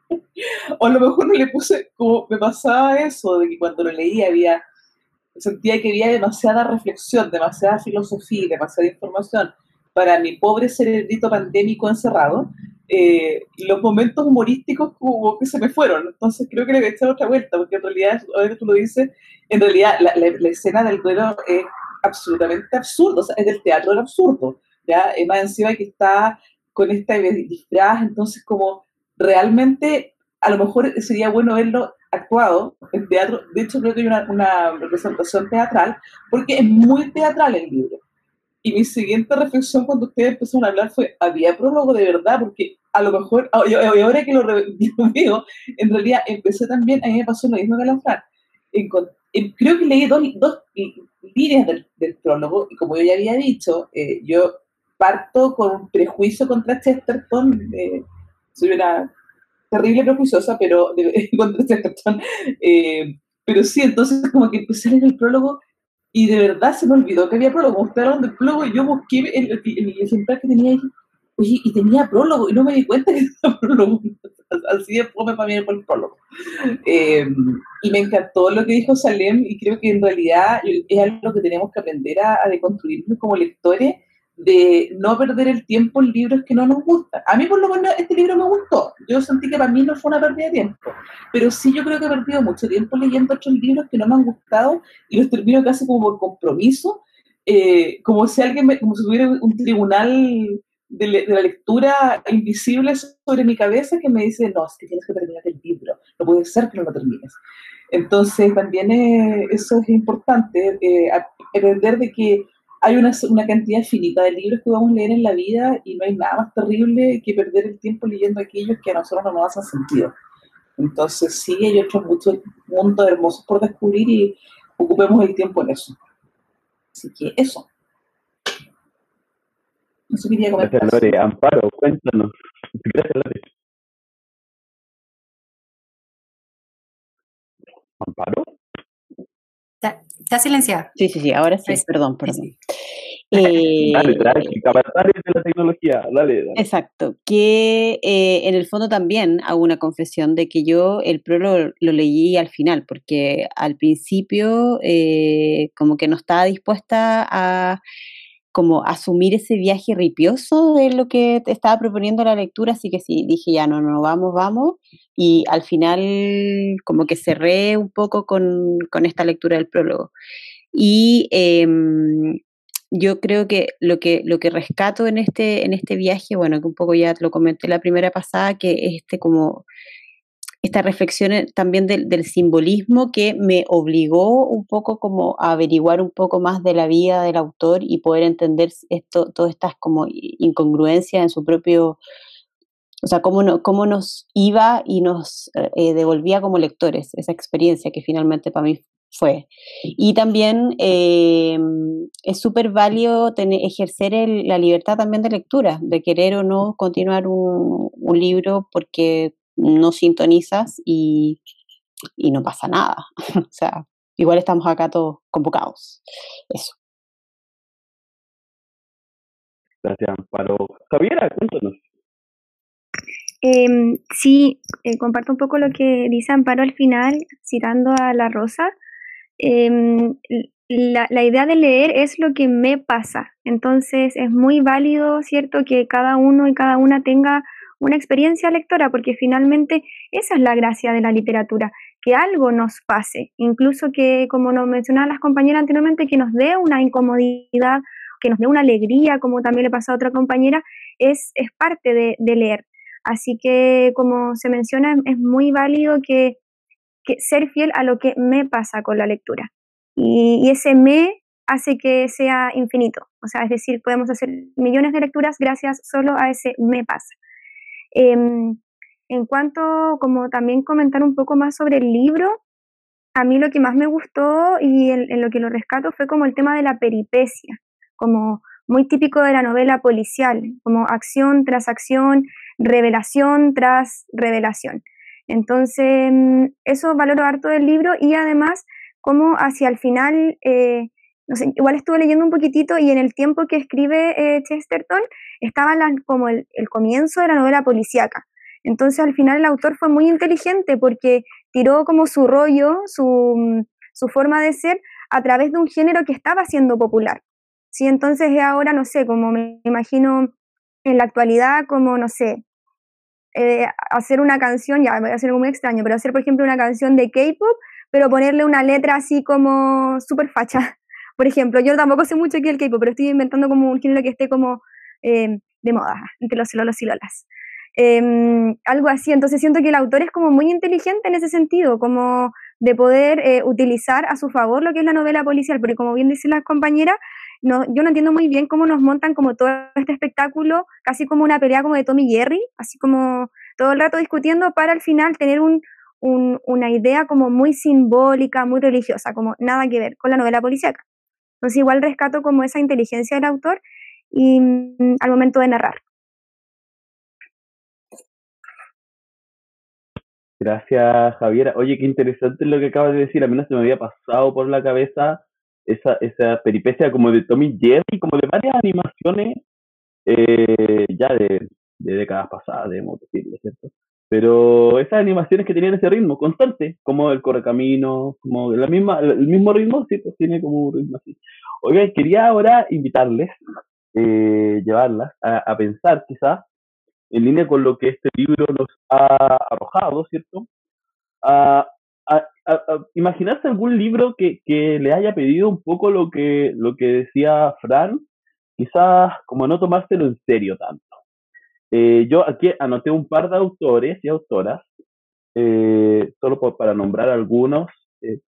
o a lo mejor no le puse, como me pasaba eso, de que cuando lo leí había, sentía que había demasiada reflexión, demasiada filosofía, demasiada información para mi pobre cerebrito pandémico encerrado eh, los momentos humorísticos como que se me fueron. Entonces creo que le voy a echar otra vuelta, porque en realidad, ahora tú lo dices, en realidad la, escena del duelo es absolutamente absurdo, o sea, es del teatro del absurdo. ¿ya? Más encima que está con esta disfraz, entonces como realmente a lo mejor sería bueno verlo actuado en teatro. De hecho, creo que hay una, una representación teatral, porque es muy teatral el libro. Y mi siguiente reflexión cuando ustedes empezaron a hablar fue, ¿había prólogo de verdad? Porque a lo mejor, y ahora que lo veo, en realidad empecé también, a mí me pasó lo mismo que la Fran. creo que leí dos, dos líneas del, del, prólogo, y como yo ya había dicho, eh, yo parto con un prejuicio contra Chesterton, eh, soy una terrible prejuiciosa, pero contra Chesterton, eh, pero sí, entonces como que empecé a leer el prólogo y de verdad se me olvidó que había prólogo. Mostraron del prólogo y yo busqué el, el, ejemplar que tenía ahí. Oye, y tenía prólogo y no me di cuenta que tenía prólogo. Así de fome para mí por el prólogo. Eh, y me encantó lo que dijo Salem y creo que en realidad es algo que tenemos que aprender a, a deconstruirnos como lectores de no perder el tiempo en libros que no nos gustan. A mí por lo menos este libro me gustó. Yo sentí que para mí no fue una pérdida de tiempo. Pero sí yo creo que he perdido mucho tiempo leyendo otros libros que no me han gustado y los termino casi como por compromiso, eh, como si alguien, me, como si hubiera un tribunal de, la lectura invisible sobre mi cabeza que me dice, no, es que tienes que terminar el libro, no puede ser que no lo termines. Entonces también eh, eso es importante, eh, aprender de que hay una, una, cantidad infinita de libros que vamos a leer en la vida y no hay nada más terrible que perder el tiempo leyendo aquellos que a nosotros no nos hacen sentido. Entonces sí, hay otros muchos mundos hermosos por descubrir y ocupemos el tiempo en eso. Así que eso. Eso quería comentar. Gracias, Lore. Amparo, cuéntanos. Gracias, Lore. ¿Amparo? Está silenciado. Sí, sí, sí, ahora sí, perdón, perdón. Eh, dale, dale, de la tecnología, dale, Exacto, que eh, en el fondo también hago una confesión de que yo el prólogo lo, leí al final, porque al principio eh, como que no estaba dispuesta a como asumir ese viaje ripioso de lo que te estaba proponiendo la lectura, así que sí, dije ya, no, no, vamos, vamos, y al final como que cerré un poco con, con esta lectura del prólogo. Y em, yo creo que lo que lo que rescato en este en este viaje, bueno, que un poco ya lo comenté la primera pasada, que es este como esta reflexión eh, también del, simbolismo que me obligó un poco como a averiguar un poco más de la vida del autor y poder entender esto, todas estas como incongruencias en su propio, o sea, cómo, no, cómo nos iba y nos eh, devolvía como lectores esa experiencia que finalmente para mí fue. Y también eh, es súper válido ejercer la libertad también de lectura, de querer o no continuar un libro porque no sintonizas y, no pasa nada. o sea, igual estamos acá todos convocados. Eso. Gracias, Amparo. Javiera, cuéntanos. Em, sí, eh, comparto un poco lo que dice Amparo al final, citando a La Rosa. Em, la, la, idea de leer es lo que me pasa. Entonces es muy válido, ¿cierto?, que cada uno y cada una tenga una experiencia lectora, porque finalmente esa es la gracia de la literatura, que algo nos pase, incluso que, como nos mencionaban las compañeras anteriormente, que nos dé una incomodidad, que nos dé una alegría, como también le pasó a otra compañera, es, es parte de, leer. Así que, como se menciona, es muy válido que, ser fiel a lo que me pasa con la lectura. Y, y ese me hace que sea infinito. O sea, es decir, podemos hacer millones de lecturas gracias solo a ese me pasa. Em, en cuanto, como también comentar un poco más sobre el libro, a mí lo que más me gustó y en, lo que lo rescato fue como el tema de la peripecia, como muy típico de la novela policial, como acción tras acción, revelación tras revelación. Entonces, mm, eso valoro harto del libro y además como hacia el final eh, no sé, igual estuve leyendo un poquitito y en el tiempo que escribe eh, Chesterton estaba como el, comienzo de la novela policíaca. Entonces al final el autor fue muy inteligente porque tiró como su rollo, su, su forma de ser a través de un género que estaba siendo popular. ¿sí? Entonces ahora, no sé, como me imagino en la actualidad, como, no sé, eh, hacer una canción, ya voy a ser muy extraño, pero hacer, por ejemplo, una canción de K-pop, pero ponerle una letra así como súper facha. Por ejemplo, yo tampoco sé mucho aquí el K-pop, pero estoy inventando como un género que esté como eh, de moda entre los lolos y lolas. Em, algo así, entonces siento que el autor es como muy inteligente en ese sentido, como de poder eh, utilizar a su favor lo que es la novela policial, porque como bien dice la compañera, yo no entiendo muy bien cómo nos montan como todo este espectáculo, casi como una pelea como de Tommy y Jerry, así como todo el rato discutiendo para al final tener un, una idea como muy simbólica, muy religiosa, como nada que ver con la novela policíaca. Entonces igual rescato como esa inteligencia del autor y mm, al momento de narrar. Gracias, Javiera. Oye, qué interesante lo que acabas de decir. A mí no se me había pasado por la cabeza esa, esa peripecia como de Tommy Jerry, como de varias animaciones eh, ya de, de, décadas pasadas, debemos decirlo, ¿cierto? Pero esas animaciones que tenían ese ritmo constante, como el correcamino, como la misma, el mismo ritmo, sí, pues tiene como un ritmo así. Quería ahora invitarles, eh, llevarlas a, a pensar quizás en línea con lo que este libro nos ha arrojado, ¿cierto? A, a, imaginarse algún libro que, que, le haya pedido un poco lo que, lo que decía Fran, quizás como no tomárselo en serio tanto. Eh, yo aquí anoté un par de autores y autoras, eh, solo para nombrar algunos, eh,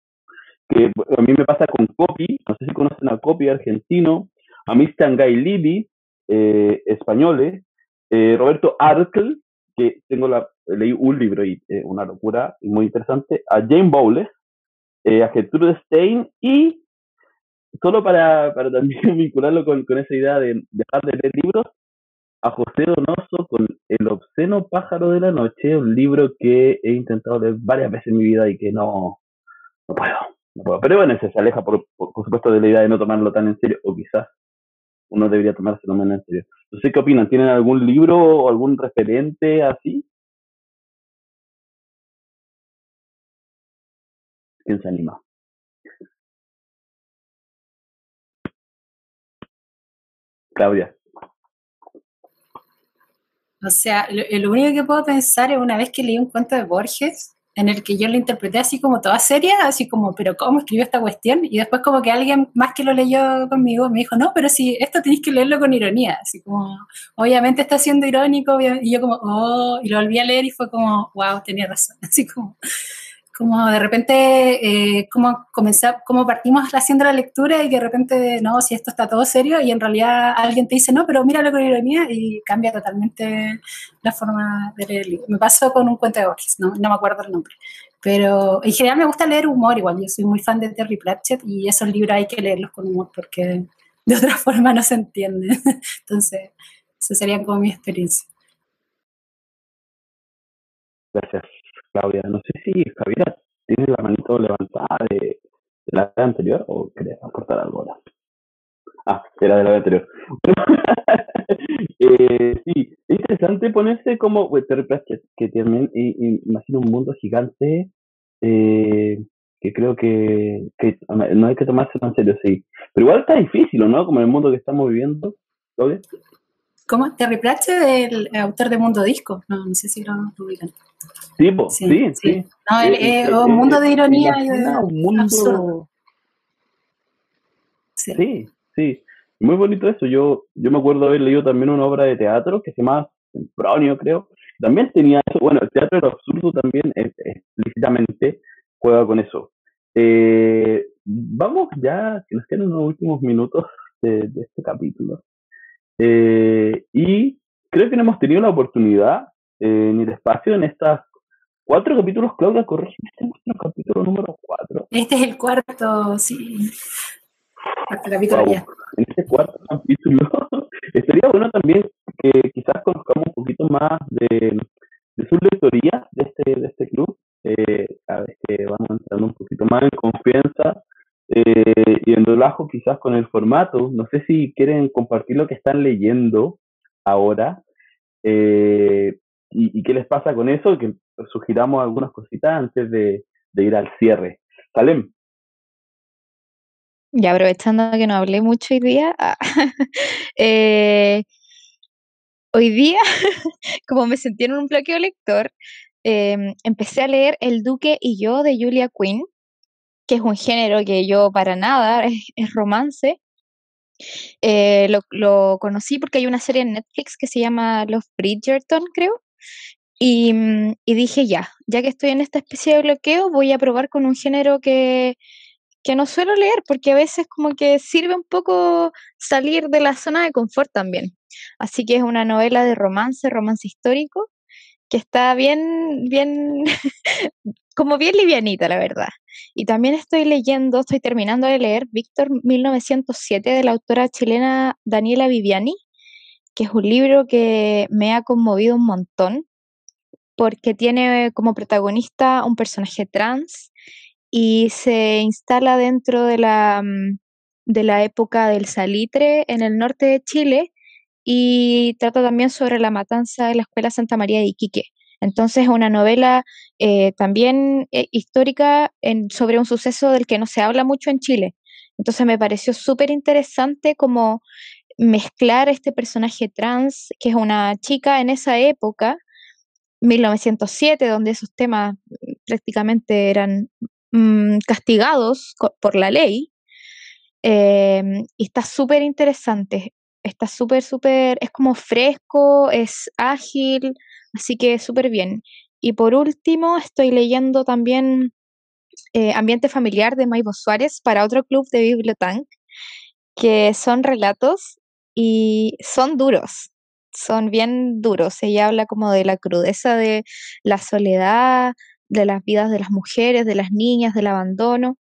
que a mí me pasa con Copy, no sé si conocen a Copy argentino, a Mr. Guy Libby, españoles, Roberto Arkell, que tengo la, leí un libro y una locura muy interesante, a Jane Bowles, a Gertrude Stein y solo para, para también vincularlo con, con esa idea de dejar de leer libros, a José Donoso con El obsceno pájaro de la noche, un libro que he intentado leer varias veces en mi vida y que no, no puedo. No puedo. Pero bueno, se aleja, por, por, supuesto, de la idea de no tomarlo tan en serio, o quizás uno debería tomárselo menos en serio. No sé qué opinan, ¿tienen algún libro o algún referente así? ¿Quién se anima? Claudia. O sea, lo, único que puedo pensar es una vez que leí un cuento de Borges, en el que yo lo interpreté así como toda seria, así como, pero ¿cómo escribió esta cuestión? Y después como que alguien más que lo leyó conmigo me dijo, no, pero si esto tenéis que leerlo con ironía, así como, obviamente está siendo irónico, y yo como, oh, y lo volví a leer y fue como, wow, tenía razón, así como, como de repente, eh, como, comenzar, como partimos haciendo la lectura y de repente, no, si esto está todo serio y en realidad alguien te dice, no, pero míralo con ironía y cambia totalmente la forma de leer el libro. Me pasó con un cuento de Borges, no, no me acuerdo el nombre. Pero en general me gusta leer humor igual, yo soy muy fan de Terry Pratchett y esos libros hay que leerlos con humor porque de otra forma no se entienden. Entonces, esa sería como mi experiencia. Gracias. Claudia. No sé si Javier tiene la manito levantada de, la anterior o quería aportar algo ahora. Ah, era de la vez anterior. eh, sí, es interesante ponerse como Terry Pratchett, que también imagina un mundo gigante eh, que creo que, no hay que tomarse tan serio, sí. Pero igual está difícil, ¿no? Como el mundo que estamos viviendo, Claudia. ¿Cómo? Terry Pratchett, el autor de Mundo Disco. No, no sé si lo ubican. Tipo, sí, sí. No, el, eh, eh, un mundo de ironía y de un mundo... Sí. sí, Muy bonito eso. Yo, yo me acuerdo haber leído también una obra de teatro que se llama Sempronio, creo. También tenía eso. Bueno, el teatro de absurdo también explícitamente juega con eso. Eh, vamos ya, que nos quedan unos últimos minutos de, de este capítulo. Eh, y creo que no hemos tenido la oportunidad eh, ni el espacio en estas cuatro capítulos. Claudia, corrige, este es nuestro capítulo número cuatro. Este es el cuarto, sí. Cuarto capítulo ya. En este cuarto capítulo estaría bueno también que quizás conozcamos un poquito más de, de su lectoría de este, de este club. Eh, a ver que vamos entrando un poquito más en confianza eh, y en relajo quizás con el formato. No sé si quieren compartir lo que están leyendo ahora eh, y, qué les pasa con eso, que sugiramos algunas cositas antes de, ir al cierre. Salem. Ya aprovechando que no hablé mucho hoy día, ah, eh, hoy día, como me sentí en un bloqueo lector, em, empecé a leer El Duque y yo de Julia Quinn, que es un género que yo para nada, es, romance. Eh, lo, conocí porque hay una serie en Netflix que se llama Los Bridgerton, creo. Y, mm, y, dije, ya, ya que estoy en esta especie de bloqueo, voy a probar con un género que, que no suelo leer, porque a veces como que sirve un poco salir de la zona de confort también. Así que es una novela de romance, romance histórico, que está bien, bien, como bien livianita, la verdad. Y también estoy leyendo, estoy terminando de leer Víctor 1907 de la autora chilena Daniela Viviani, que es un libro que me ha conmovido un montón, porque tiene como protagonista un personaje trans y se instala dentro de la, mm, de la época del salitre en el norte de Chile y trata también sobre la matanza de la Escuela Santa María de Iquique. Entonces, es una novela eh, también eh, histórica sobre un suceso del que no se habla mucho en Chile. Entonces, me pareció súper interesante como mezclar este personaje trans, que es una chica en esa época, 1907, donde esos temas prácticamente eran mm, castigados por la ley. Em, y está súper interesante, está súper, súper, es como fresco, es ágil, así que súper bien. Y por último, estoy leyendo también eh, Ambiente Familiar de Maibo Suárez para otro club de Bibliotank, que son relatos y son duros, son bien duros. Ella habla como de la crudeza de la soledad, de las vidas de las mujeres, de las niñas, del abandono.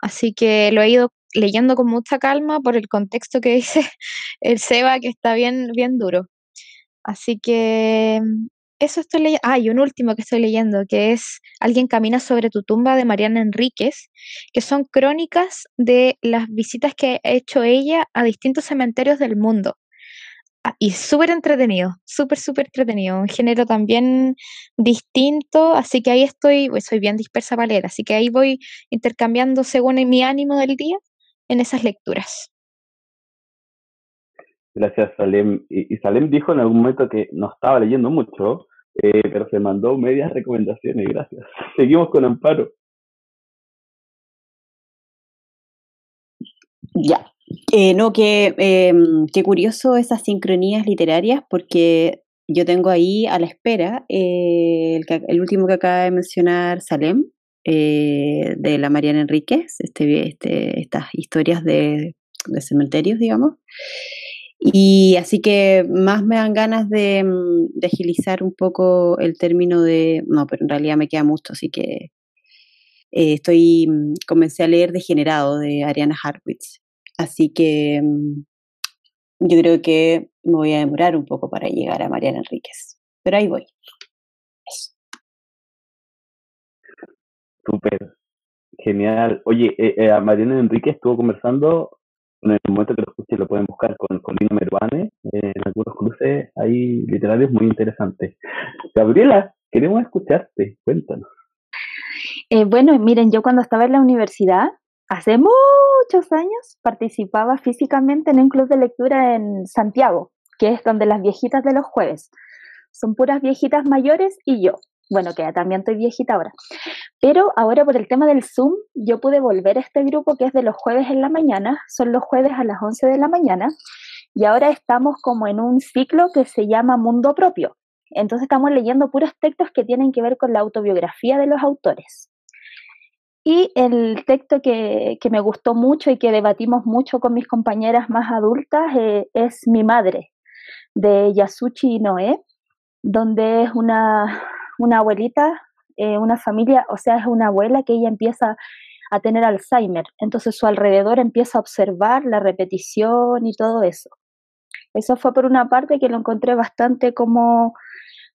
Así que lo he ido leyendo con mucha calma por el contexto que dice el Seba, que está bien, bien duro. Así que eso estoy leyendo. Ah, y un último que estoy leyendo, que es Alguien camina sobre tu tumba de Mariana Enríquez, que son crónicas de las visitas que ha hecho ella a distintos cementerios del mundo. Ah, y súper entretenido, súper, súper entretenido. Un género también distinto, así que ahí estoy, pues soy bien dispersa para leer, así que ahí voy intercambiando según mi ánimo del día en esas lecturas. Gracias, Salem. Y, Salem dijo en algún momento que no estaba leyendo mucho, eh, pero se mandó medias recomendaciones. Gracias. Seguimos con Amparo. Ya. Eh, no, que em, qué curioso esas sincronías literarias, porque yo tengo ahí a la espera eh, el, último que acaba de mencionar Salem, de la Mariana Enríquez, este, este, estas historias de, cementerios, digamos. Y así que más me dan ganas de, mm, de, agilizar un poco el término de, no, pero en realidad me queda mucho, así que eh, estoy, mm, comencé a leer Degenerado de Ariana Harwitz. Así que mm, yo creo que me voy a demorar un poco para llegar a Mariana Enríquez, pero ahí voy. Eso. Súper, genial. Oye, eh, eh, Mariana Enríquez estuvo conversando en el momento que lo escuchen lo pueden buscar con, con Lina Meruane en algunos cruces hay literarios muy interesantes. Gabriela, queremos escucharte, cuéntanos. Eh, bueno, miren, yo cuando estaba en la universidad, hace muchos años, participaba físicamente en un club de lectura en Santiago, que es donde las viejitas de los jueves. Son puras viejitas mayores y yo bueno, que también estoy viejita ahora. Pero ahora por el tema del Zoom, yo pude volver a este grupo que es de los jueves en la mañana, son los jueves a las 11 de la mañana, y ahora estamos como en un ciclo que se llama Mundo Propio. Entonces estamos leyendo puros textos que tienen que ver con la autobiografía de los autores. Y el texto que, me gustó mucho y que debatimos mucho con mis compañeras más adultas eh, es Mi Madre, de Yasuchi Noé, donde es una, una abuelita, eh, una familia, o sea, es una abuela que ella empieza a tener Alzheimer, entonces su alrededor empieza a observar la repetición y todo eso. Eso fue por una parte que lo encontré bastante como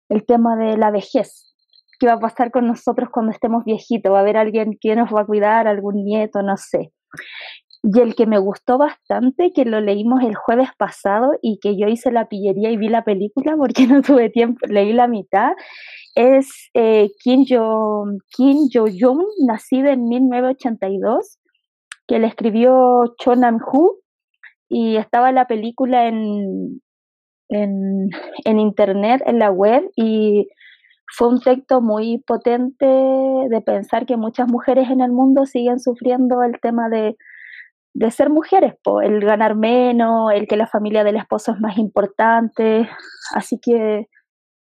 el tema de la vejez. ¿Qué va a pasar con nosotros cuando estemos viejitos? ¿Va a haber alguien que nos va a cuidar, algún nieto? No sé. Y el que me gustó bastante, que lo leímos el jueves pasado y que yo hice la pillería y vi la película porque no tuve tiempo, leí la mitad, es eh, Kim, jo, Jo-jung, nacida en 1982, que le escribió Cho Nam-hu y estaba la película en, en, en internet, en la web, y fue un texto muy potente de pensar que muchas mujeres en el mundo siguen sufriendo el tema de de ser mujeres, el ganar menos, el que la familia del esposo es más importante. Así que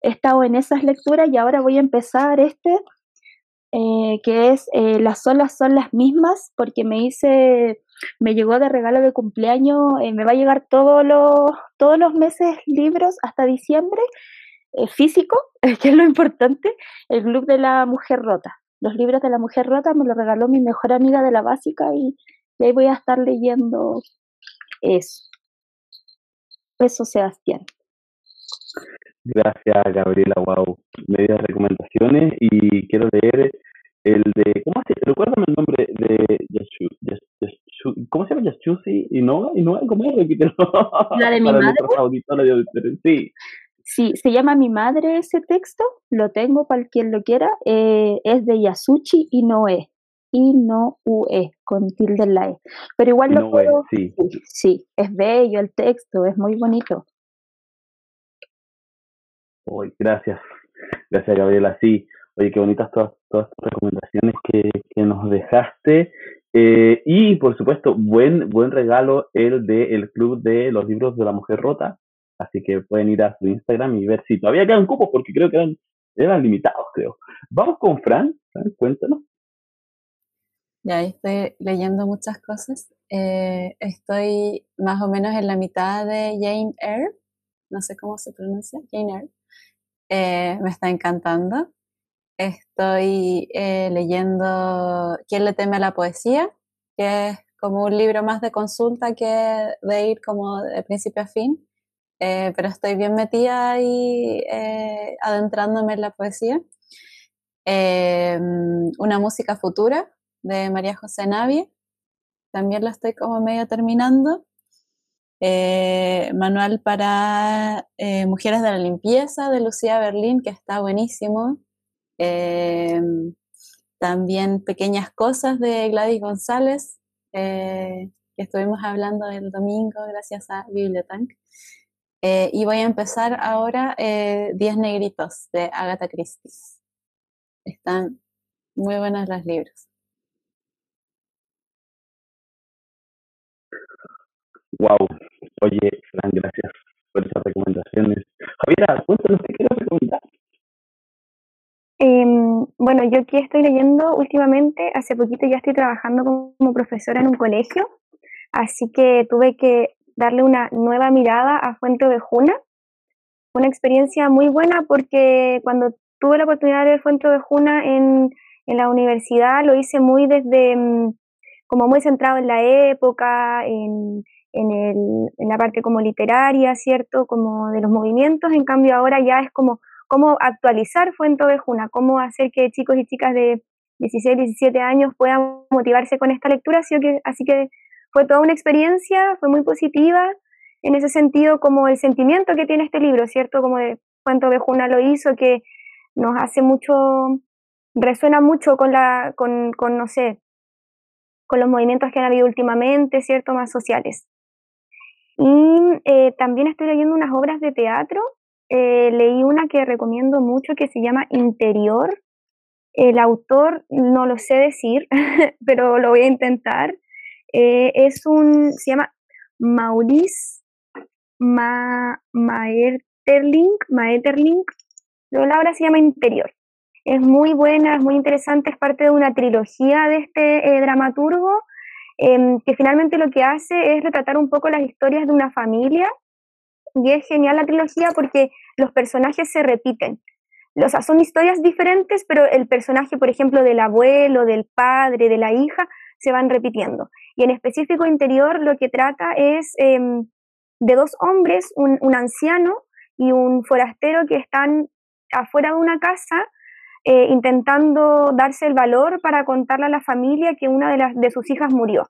he estado en esas lecturas y ahora voy a empezar este, eh, que es eh, Las olas son las mismas, porque me hice, me llegó de regalo de cumpleaños, eh, me va a llegar todos los, todos los meses libros hasta diciembre, físico, que es lo importante, el Club de la Mujer Rota. Los libros de la Mujer Rota me lo regaló mi mejor amiga de la básica y y ahí voy a estar leyendo eso. Eso, Sebastián. Gracias, Gabriela. Wow. Medias recomendaciones y quiero leer el de. ¿Cómo se Recuérdame el nombre de Yashu, ¿Cómo se llama Yashusi? y no, y no, ¿cómo es? Repítelo. ¿La de mi Para madre? y. Sí, Sí, se llama Mi Madre ese texto, lo tengo para quien lo quiera, eh, es de Yasuchi Inoue, Inoue, con tilde en la E. Pero igual lo no es, puedo, sí. sí, sí, es bello el texto, es muy bonito. Uy, gracias. Gracias, Gabriela. Sí, oye, qué bonitas todas, todas tus recomendaciones que, que nos dejaste. Eh, y, por supuesto, buen, buen regalo el de el Club de los Libros de la Mujer Rota. Así que pueden ir a su Instagram y ver si todavía quedan cupos, porque creo que eran, eran limitados, creo. Vamos con Fran. Fran, cuéntanos. Ya ahí estoy leyendo muchas cosas. Eh, estoy más o menos en la mitad de Jane Eyre, no sé cómo se pronuncia, Jane Eyre. Eh, me está encantando. Estoy eh, leyendo ¿Quién le teme a la poesía? que es como un libro más de consulta que de ir como de principio a fin. Eh, pero estoy bien metida ahí eh, adentrándome en la poesía. Eh, una música futura de María José Navie, también la estoy como medio terminando. Eh, manual para eh, Mujeres de la Limpieza de Lucía Berlín, que está buenísimo. Eh, también Pequeñas Cosas de Gladys González, eh, que estuvimos hablando el domingo gracias a Bibliotank. Y voy a empezar ahora Diez Negritos de Agatha Christie. Están muy buenos los libros. Wow. Oye, Fran, gracias por esas recomendaciones. Javiera, cuéntanos qué quieres recomendar. Em, bueno, yo aquí estoy leyendo últimamente, hace poquito ya estoy trabajando como profesora en un colegio, así que tuve que darle una nueva mirada a Fuente Ovejuna. Una experiencia muy buena porque cuando tuve la oportunidad de ver Fuente Ovejuna en, en la universidad lo hice muy desde, mm, como muy centrado en la época, en, en, el, en la parte como literaria, ¿cierto? Como de los movimientos, en cambio ahora ya es como cómo actualizar Fuente Ovejuna, cómo hacer que chicos y chicas de 16, 17 años puedan motivarse con esta lectura, así que, así que fue toda una experiencia, fue muy positiva en ese sentido, como el sentimiento que tiene este libro, ¿cierto? Como de Fuente Ovejuna lo hizo, que nos hace mucho, resuena mucho con la, con, con no sé, con los movimientos que han habido últimamente, ¿cierto? Más sociales. Y eh, también estoy leyendo unas obras de teatro. Eh, leí una que recomiendo mucho que se llama Interior. El autor no lo sé decir, pero lo voy a intentar. Eh, es un, se llama Maurice Ma, Maeterlinck, pero la obra se llama Interior. Es muy buena, es muy interesante, es parte de una trilogía de este dramaturgo eh, que finalmente lo que hace es retratar un poco las historias de una familia y es genial la trilogía porque los personajes se repiten. O sea, son historias diferentes, pero el personaje, por ejemplo, del abuelo, del padre, de la hija, se van repitiendo. Y en específico interior lo que trata es eh, de dos hombres, un, anciano y un forastero que están afuera de una casa eh, intentando darse el valor para contarle a la familia que una de, las, de sus hijas murió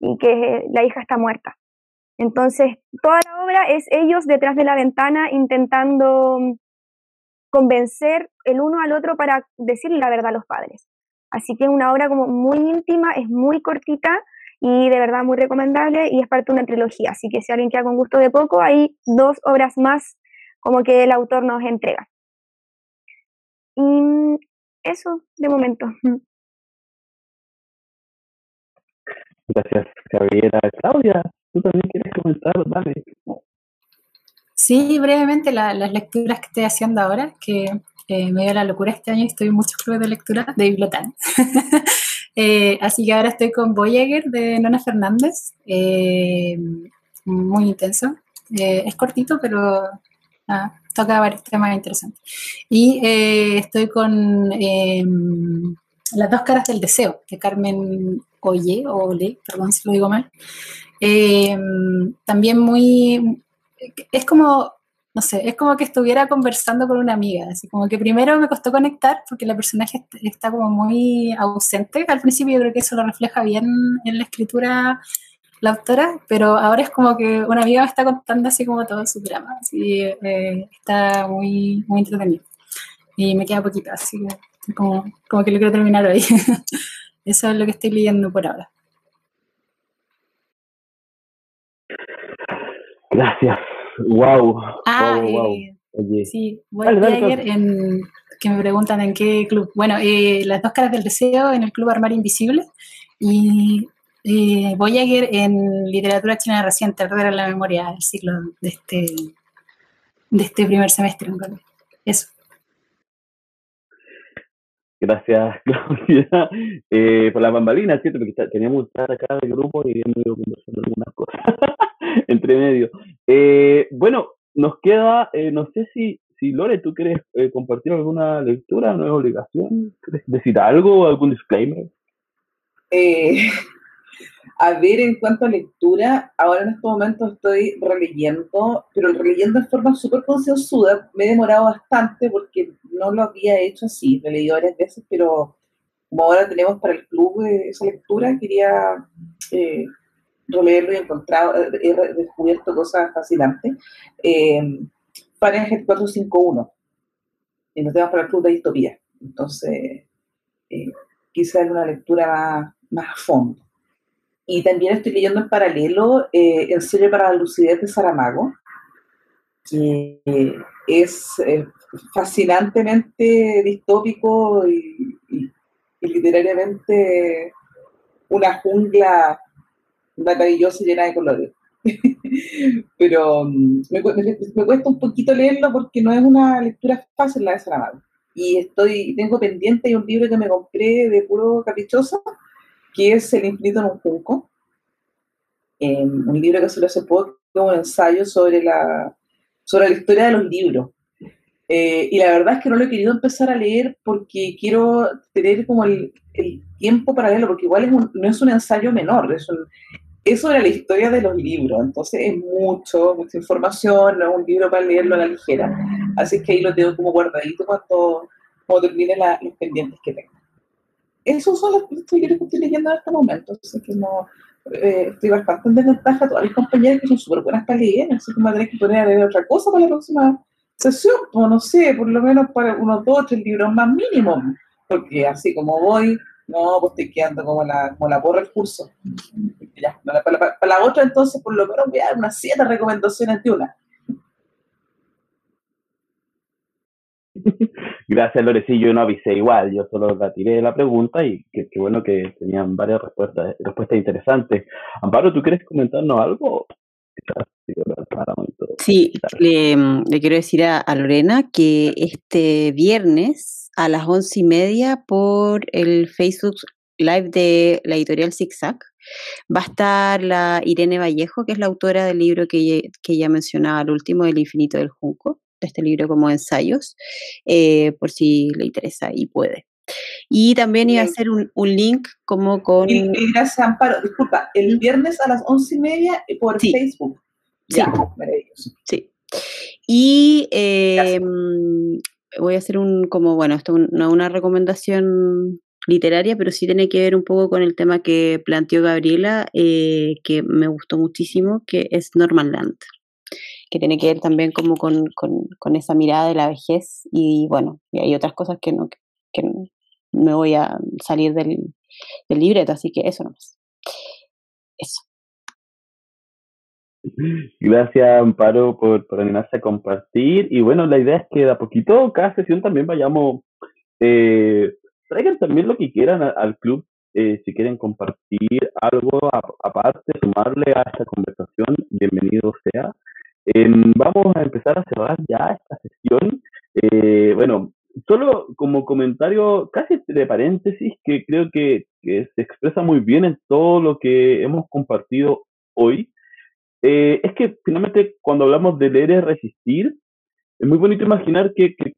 y que la hija está muerta. Entonces, toda la obra es ellos detrás de la ventana intentando convencer el uno al otro para decirle la verdad a los padres. Así que es una obra como muy íntima, es muy cortita y de verdad muy recomendable y es parte de una trilogía. Así que si alguien queda con gusto de poco, hay dos obras más como que el autor nos entrega. Y eso de momento. Gracias, Gabriela. Claudia, tú también quieres comentar, dale. Sí, brevemente la, las lecturas que estoy haciendo ahora, que eh, me dio la locura este año y estoy en muchos clubes de lectura de Bibliotán. eh, así que ahora estoy con Voyager de Nona Fernández, eh, muy intenso. Eh, es cortito, pero ah, toca varios temas interesantes. Y eh, estoy con em, Las dos caras del deseo, de Carmen Oye, o Ole, perdón si lo digo mal. Eh, también muy, es como, no sé, es como que estuviera conversando con una amiga, así como que primero me costó conectar porque la personaje está como muy ausente, al principio yo creo que eso lo refleja bien en la escritura la autora, pero ahora es como que una amiga me está contando así como todo su drama, así eh, está muy, muy entretenido. Y me queda poquito, así que como, como que lo quiero terminar hoy. Eso es lo que estoy leyendo por ahora. Gracias. Wow. Ah, wow, wow. eh, sí, voy ayer en que me preguntan en qué club. Bueno, eh, las dos caras del deseo en el Club Armario Invisible y eh, Voyager en literatura china reciente, de la memoria del siglo de este, de este primer semestre. En Eso. Gracias, Claudia, eh, por la bambalina, ¿cierto? Porque teníamos que estar acá del grupo y hemos ido conversando algunas cosas entre medio. Eh, bueno, nos queda, eh, no sé si, si Lore, ¿tú quieres eh, compartir alguna lectura? ¿No es obligación? ¿Quieres decir algo? ¿Algún disclaimer? Eh, a ver, en cuanto a lectura, ahora en este momento estoy releyendo, pero releyendo de forma súper concienzuda. Me he demorado bastante porque no lo había hecho así. He leído varias veces, pero como ahora tenemos para el club eh, esa lectura, quería eh, releerlo y encontrado, he descubierto cosas fascinantes. Eh, Fahrenheit 451, y nos tenemos para el club de distopía. Entonces, eh, quise una lectura más, más a fondo. Y también estoy leyendo en paralelo eh, El sello para la lucidez de Saramago, que es eh, fascinantemente distópico y, literariamente una jungla maravillosa llena de colores. Pero mm, me, cuesta un poquito leerlo porque no es una lectura fácil la de Saramago. Y estoy, tengo pendiente un libro que me compré de puro caprichoso, que es El infinito en un junco. Eh, un libro que solo hace poco, un ensayo sobre la, sobre la historia de los libros. Eh, y la verdad es que no lo he querido empezar a leer porque quiero tener como el, tiempo para leerlo, porque igual no es un ensayo menor, es, un, sobre la historia de los libros, entonces es mucho, mucha información, no es un libro para leerlo a la ligera. Así que ahí lo tengo como guardadito cuando, cuando termine los pendientes que tengo esos son los libros que estoy leyendo en este momento. Así que no, eh, estoy bastante en desventaja. Todas mis compañeras que son súper buenas para leer, así que me voy a que poner a leer otra cosa para la próxima sesión. O no sé, por lo menos para unos dos o tres libros más mínimo. Porque así como voy, no, pues estoy quedando como la, como la porra del curso. Ya, para, para, para, la otra, entonces, por lo menos voy a dar unas siete recomendaciones de una. Gracias, Lorecillo. No avisé igual, yo solo la tiré la pregunta y qué bueno que tenían varias respuestas, respuestas interesantes. Amparo, ¿tú quieres comentarnos algo? Sí, le, quiero decir a, a, Lorena que este viernes a las once y media por el Facebook Live de la editorial Zigzag va a estar la Irene Vallejo, que es la autora del libro que, que ya mencionaba, el último, El infinito del junco este libro como ensayos, eh, por si le interesa y puede. Y también iba a hacer un, un link como con... Y, y gracias, Amparo. Disculpa, el viernes a las once y media por sí. Facebook. Ya, sí. maravilloso. Sí. Y eh, voy a hacer un, como, bueno, esto no una recomendación literaria, pero sí tiene que ver un poco con el tema que planteó Gabriela, eh, que me gustó muchísimo, que es Norman Land que tiene que ver también como con, con, con, esa mirada de la vejez y bueno, y hay otras cosas que no, que me voy a salir del, del libreto, así que eso nomás. Eso. Gracias, Amparo, por, por animarse a compartir. Y bueno, la idea es que de a poquito, cada sesión también vayamos, eh, traigan también lo que quieran al club. Eh, si quieren compartir algo aparte, sumarle a esta conversación, bienvenido sea. Eh, vamos a empezar a cerrar ya esta sesión. Eh, bueno, solo como comentario casi de paréntesis que creo que, que, se expresa muy bien en todo lo que hemos compartido hoy, eh, es que finalmente cuando hablamos de leer es resistir, es muy bonito imaginar que, que,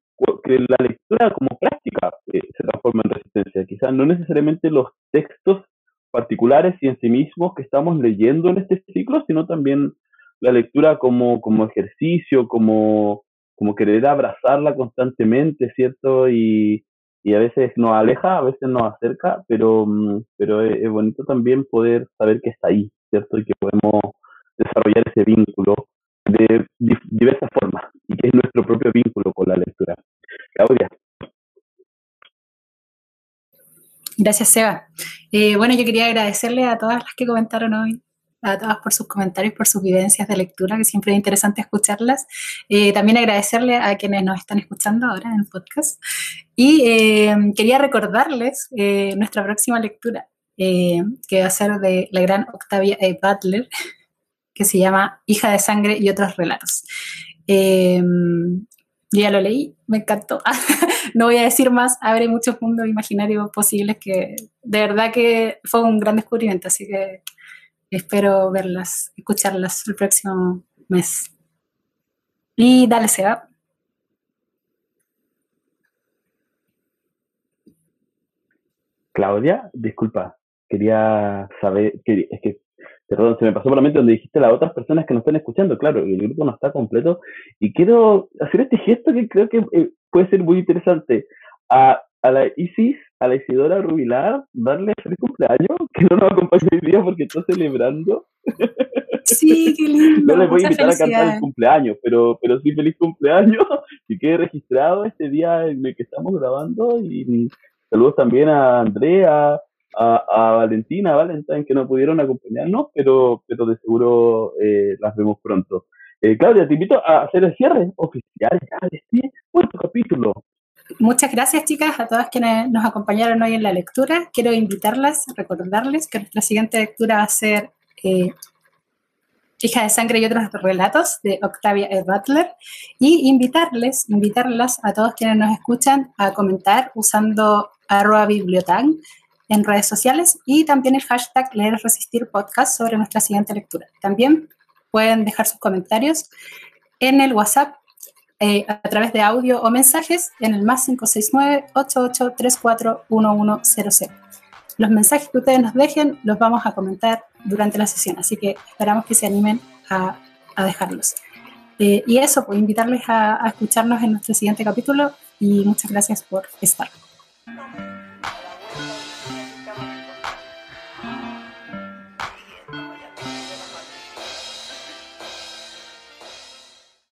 que la lectura como práctica eh, se transforma en resistencia. Quizás no necesariamente los textos particulares y en sí mismos que estamos leyendo en este ciclo, sino también la lectura como, como ejercicio, como, como querer abrazarla constantemente, ¿cierto? Y, y a veces nos aleja, a veces nos acerca, pero, mm, pero es, bonito también poder saber que está ahí, ¿cierto? Y que podemos desarrollar ese vínculo de diversas formas y que es nuestro propio vínculo con la lectura. Claudia. Gracias, Seba. Eh, bueno, yo quería agradecerle a todas las que comentaron hoy a todas por sus comentarios, por sus vivencias de lectura, que siempre es interesante escucharlas. Eh, también agradecerle a quienes nos están escuchando ahora en el podcast. Y eh, quería recordarles eh, nuestra próxima lectura, que va a ser de la gran Octavia E. Butler, que se llama Hija de Sangre y otros relatos. yo ya lo leí, me encantó. no voy a decir más, abre muchos mundos imaginarios posibles que de verdad que fue un gran descubrimiento, así que Espero verlas, escucharlas el próximo mes. Y dale, Seba. Claudia, disculpa, quería saber, es que, perdón, se me pasó por la mente donde dijiste las otras personas que nos están escuchando, claro, el grupo no está completo, y quiero hacer este gesto que creo que eh, puede ser muy interesante. A, a la Isis a la Isidora Rubilar darle feliz cumpleaños, que no nos acompaña hoy día porque está celebrando. Sí, qué lindo. No les voy a invitar a cantar el cumpleaños, pero, pero sí feliz cumpleaños y quede registrado este día en el que estamos grabando. Y saludos también a Andrea, a, a Valentina, a Valentín, que no pudieron acompañarnos, pero, pero de seguro eh, las vemos pronto. Eh, Claudia, te invito a hacer el cierre oficial ya de este cuarto capítulo Muchas gracias, chicas, a todas quienes nos acompañaron hoy en la lectura. Quiero invitarlas, recordarles que nuestra siguiente lectura va a ser eh, Hija de Sangre y otros relatos de Octavia E. Butler y invitarles, invitarlas a todos quienes nos escuchan a comentar usando arroba bibliotán en redes sociales y también el hashtag Leer Podcast sobre nuestra siguiente lectura. También pueden dejar sus comentarios en el WhatsApp eh, a través de audio o mensajes en el más 569-8834-1100. Los mensajes que ustedes nos dejen los vamos a comentar durante la sesión, así que esperamos que se animen a, dejarlos. Eh, y eso, pues invitarles a, a escucharnos en nuestro siguiente capítulo y muchas gracias por estar.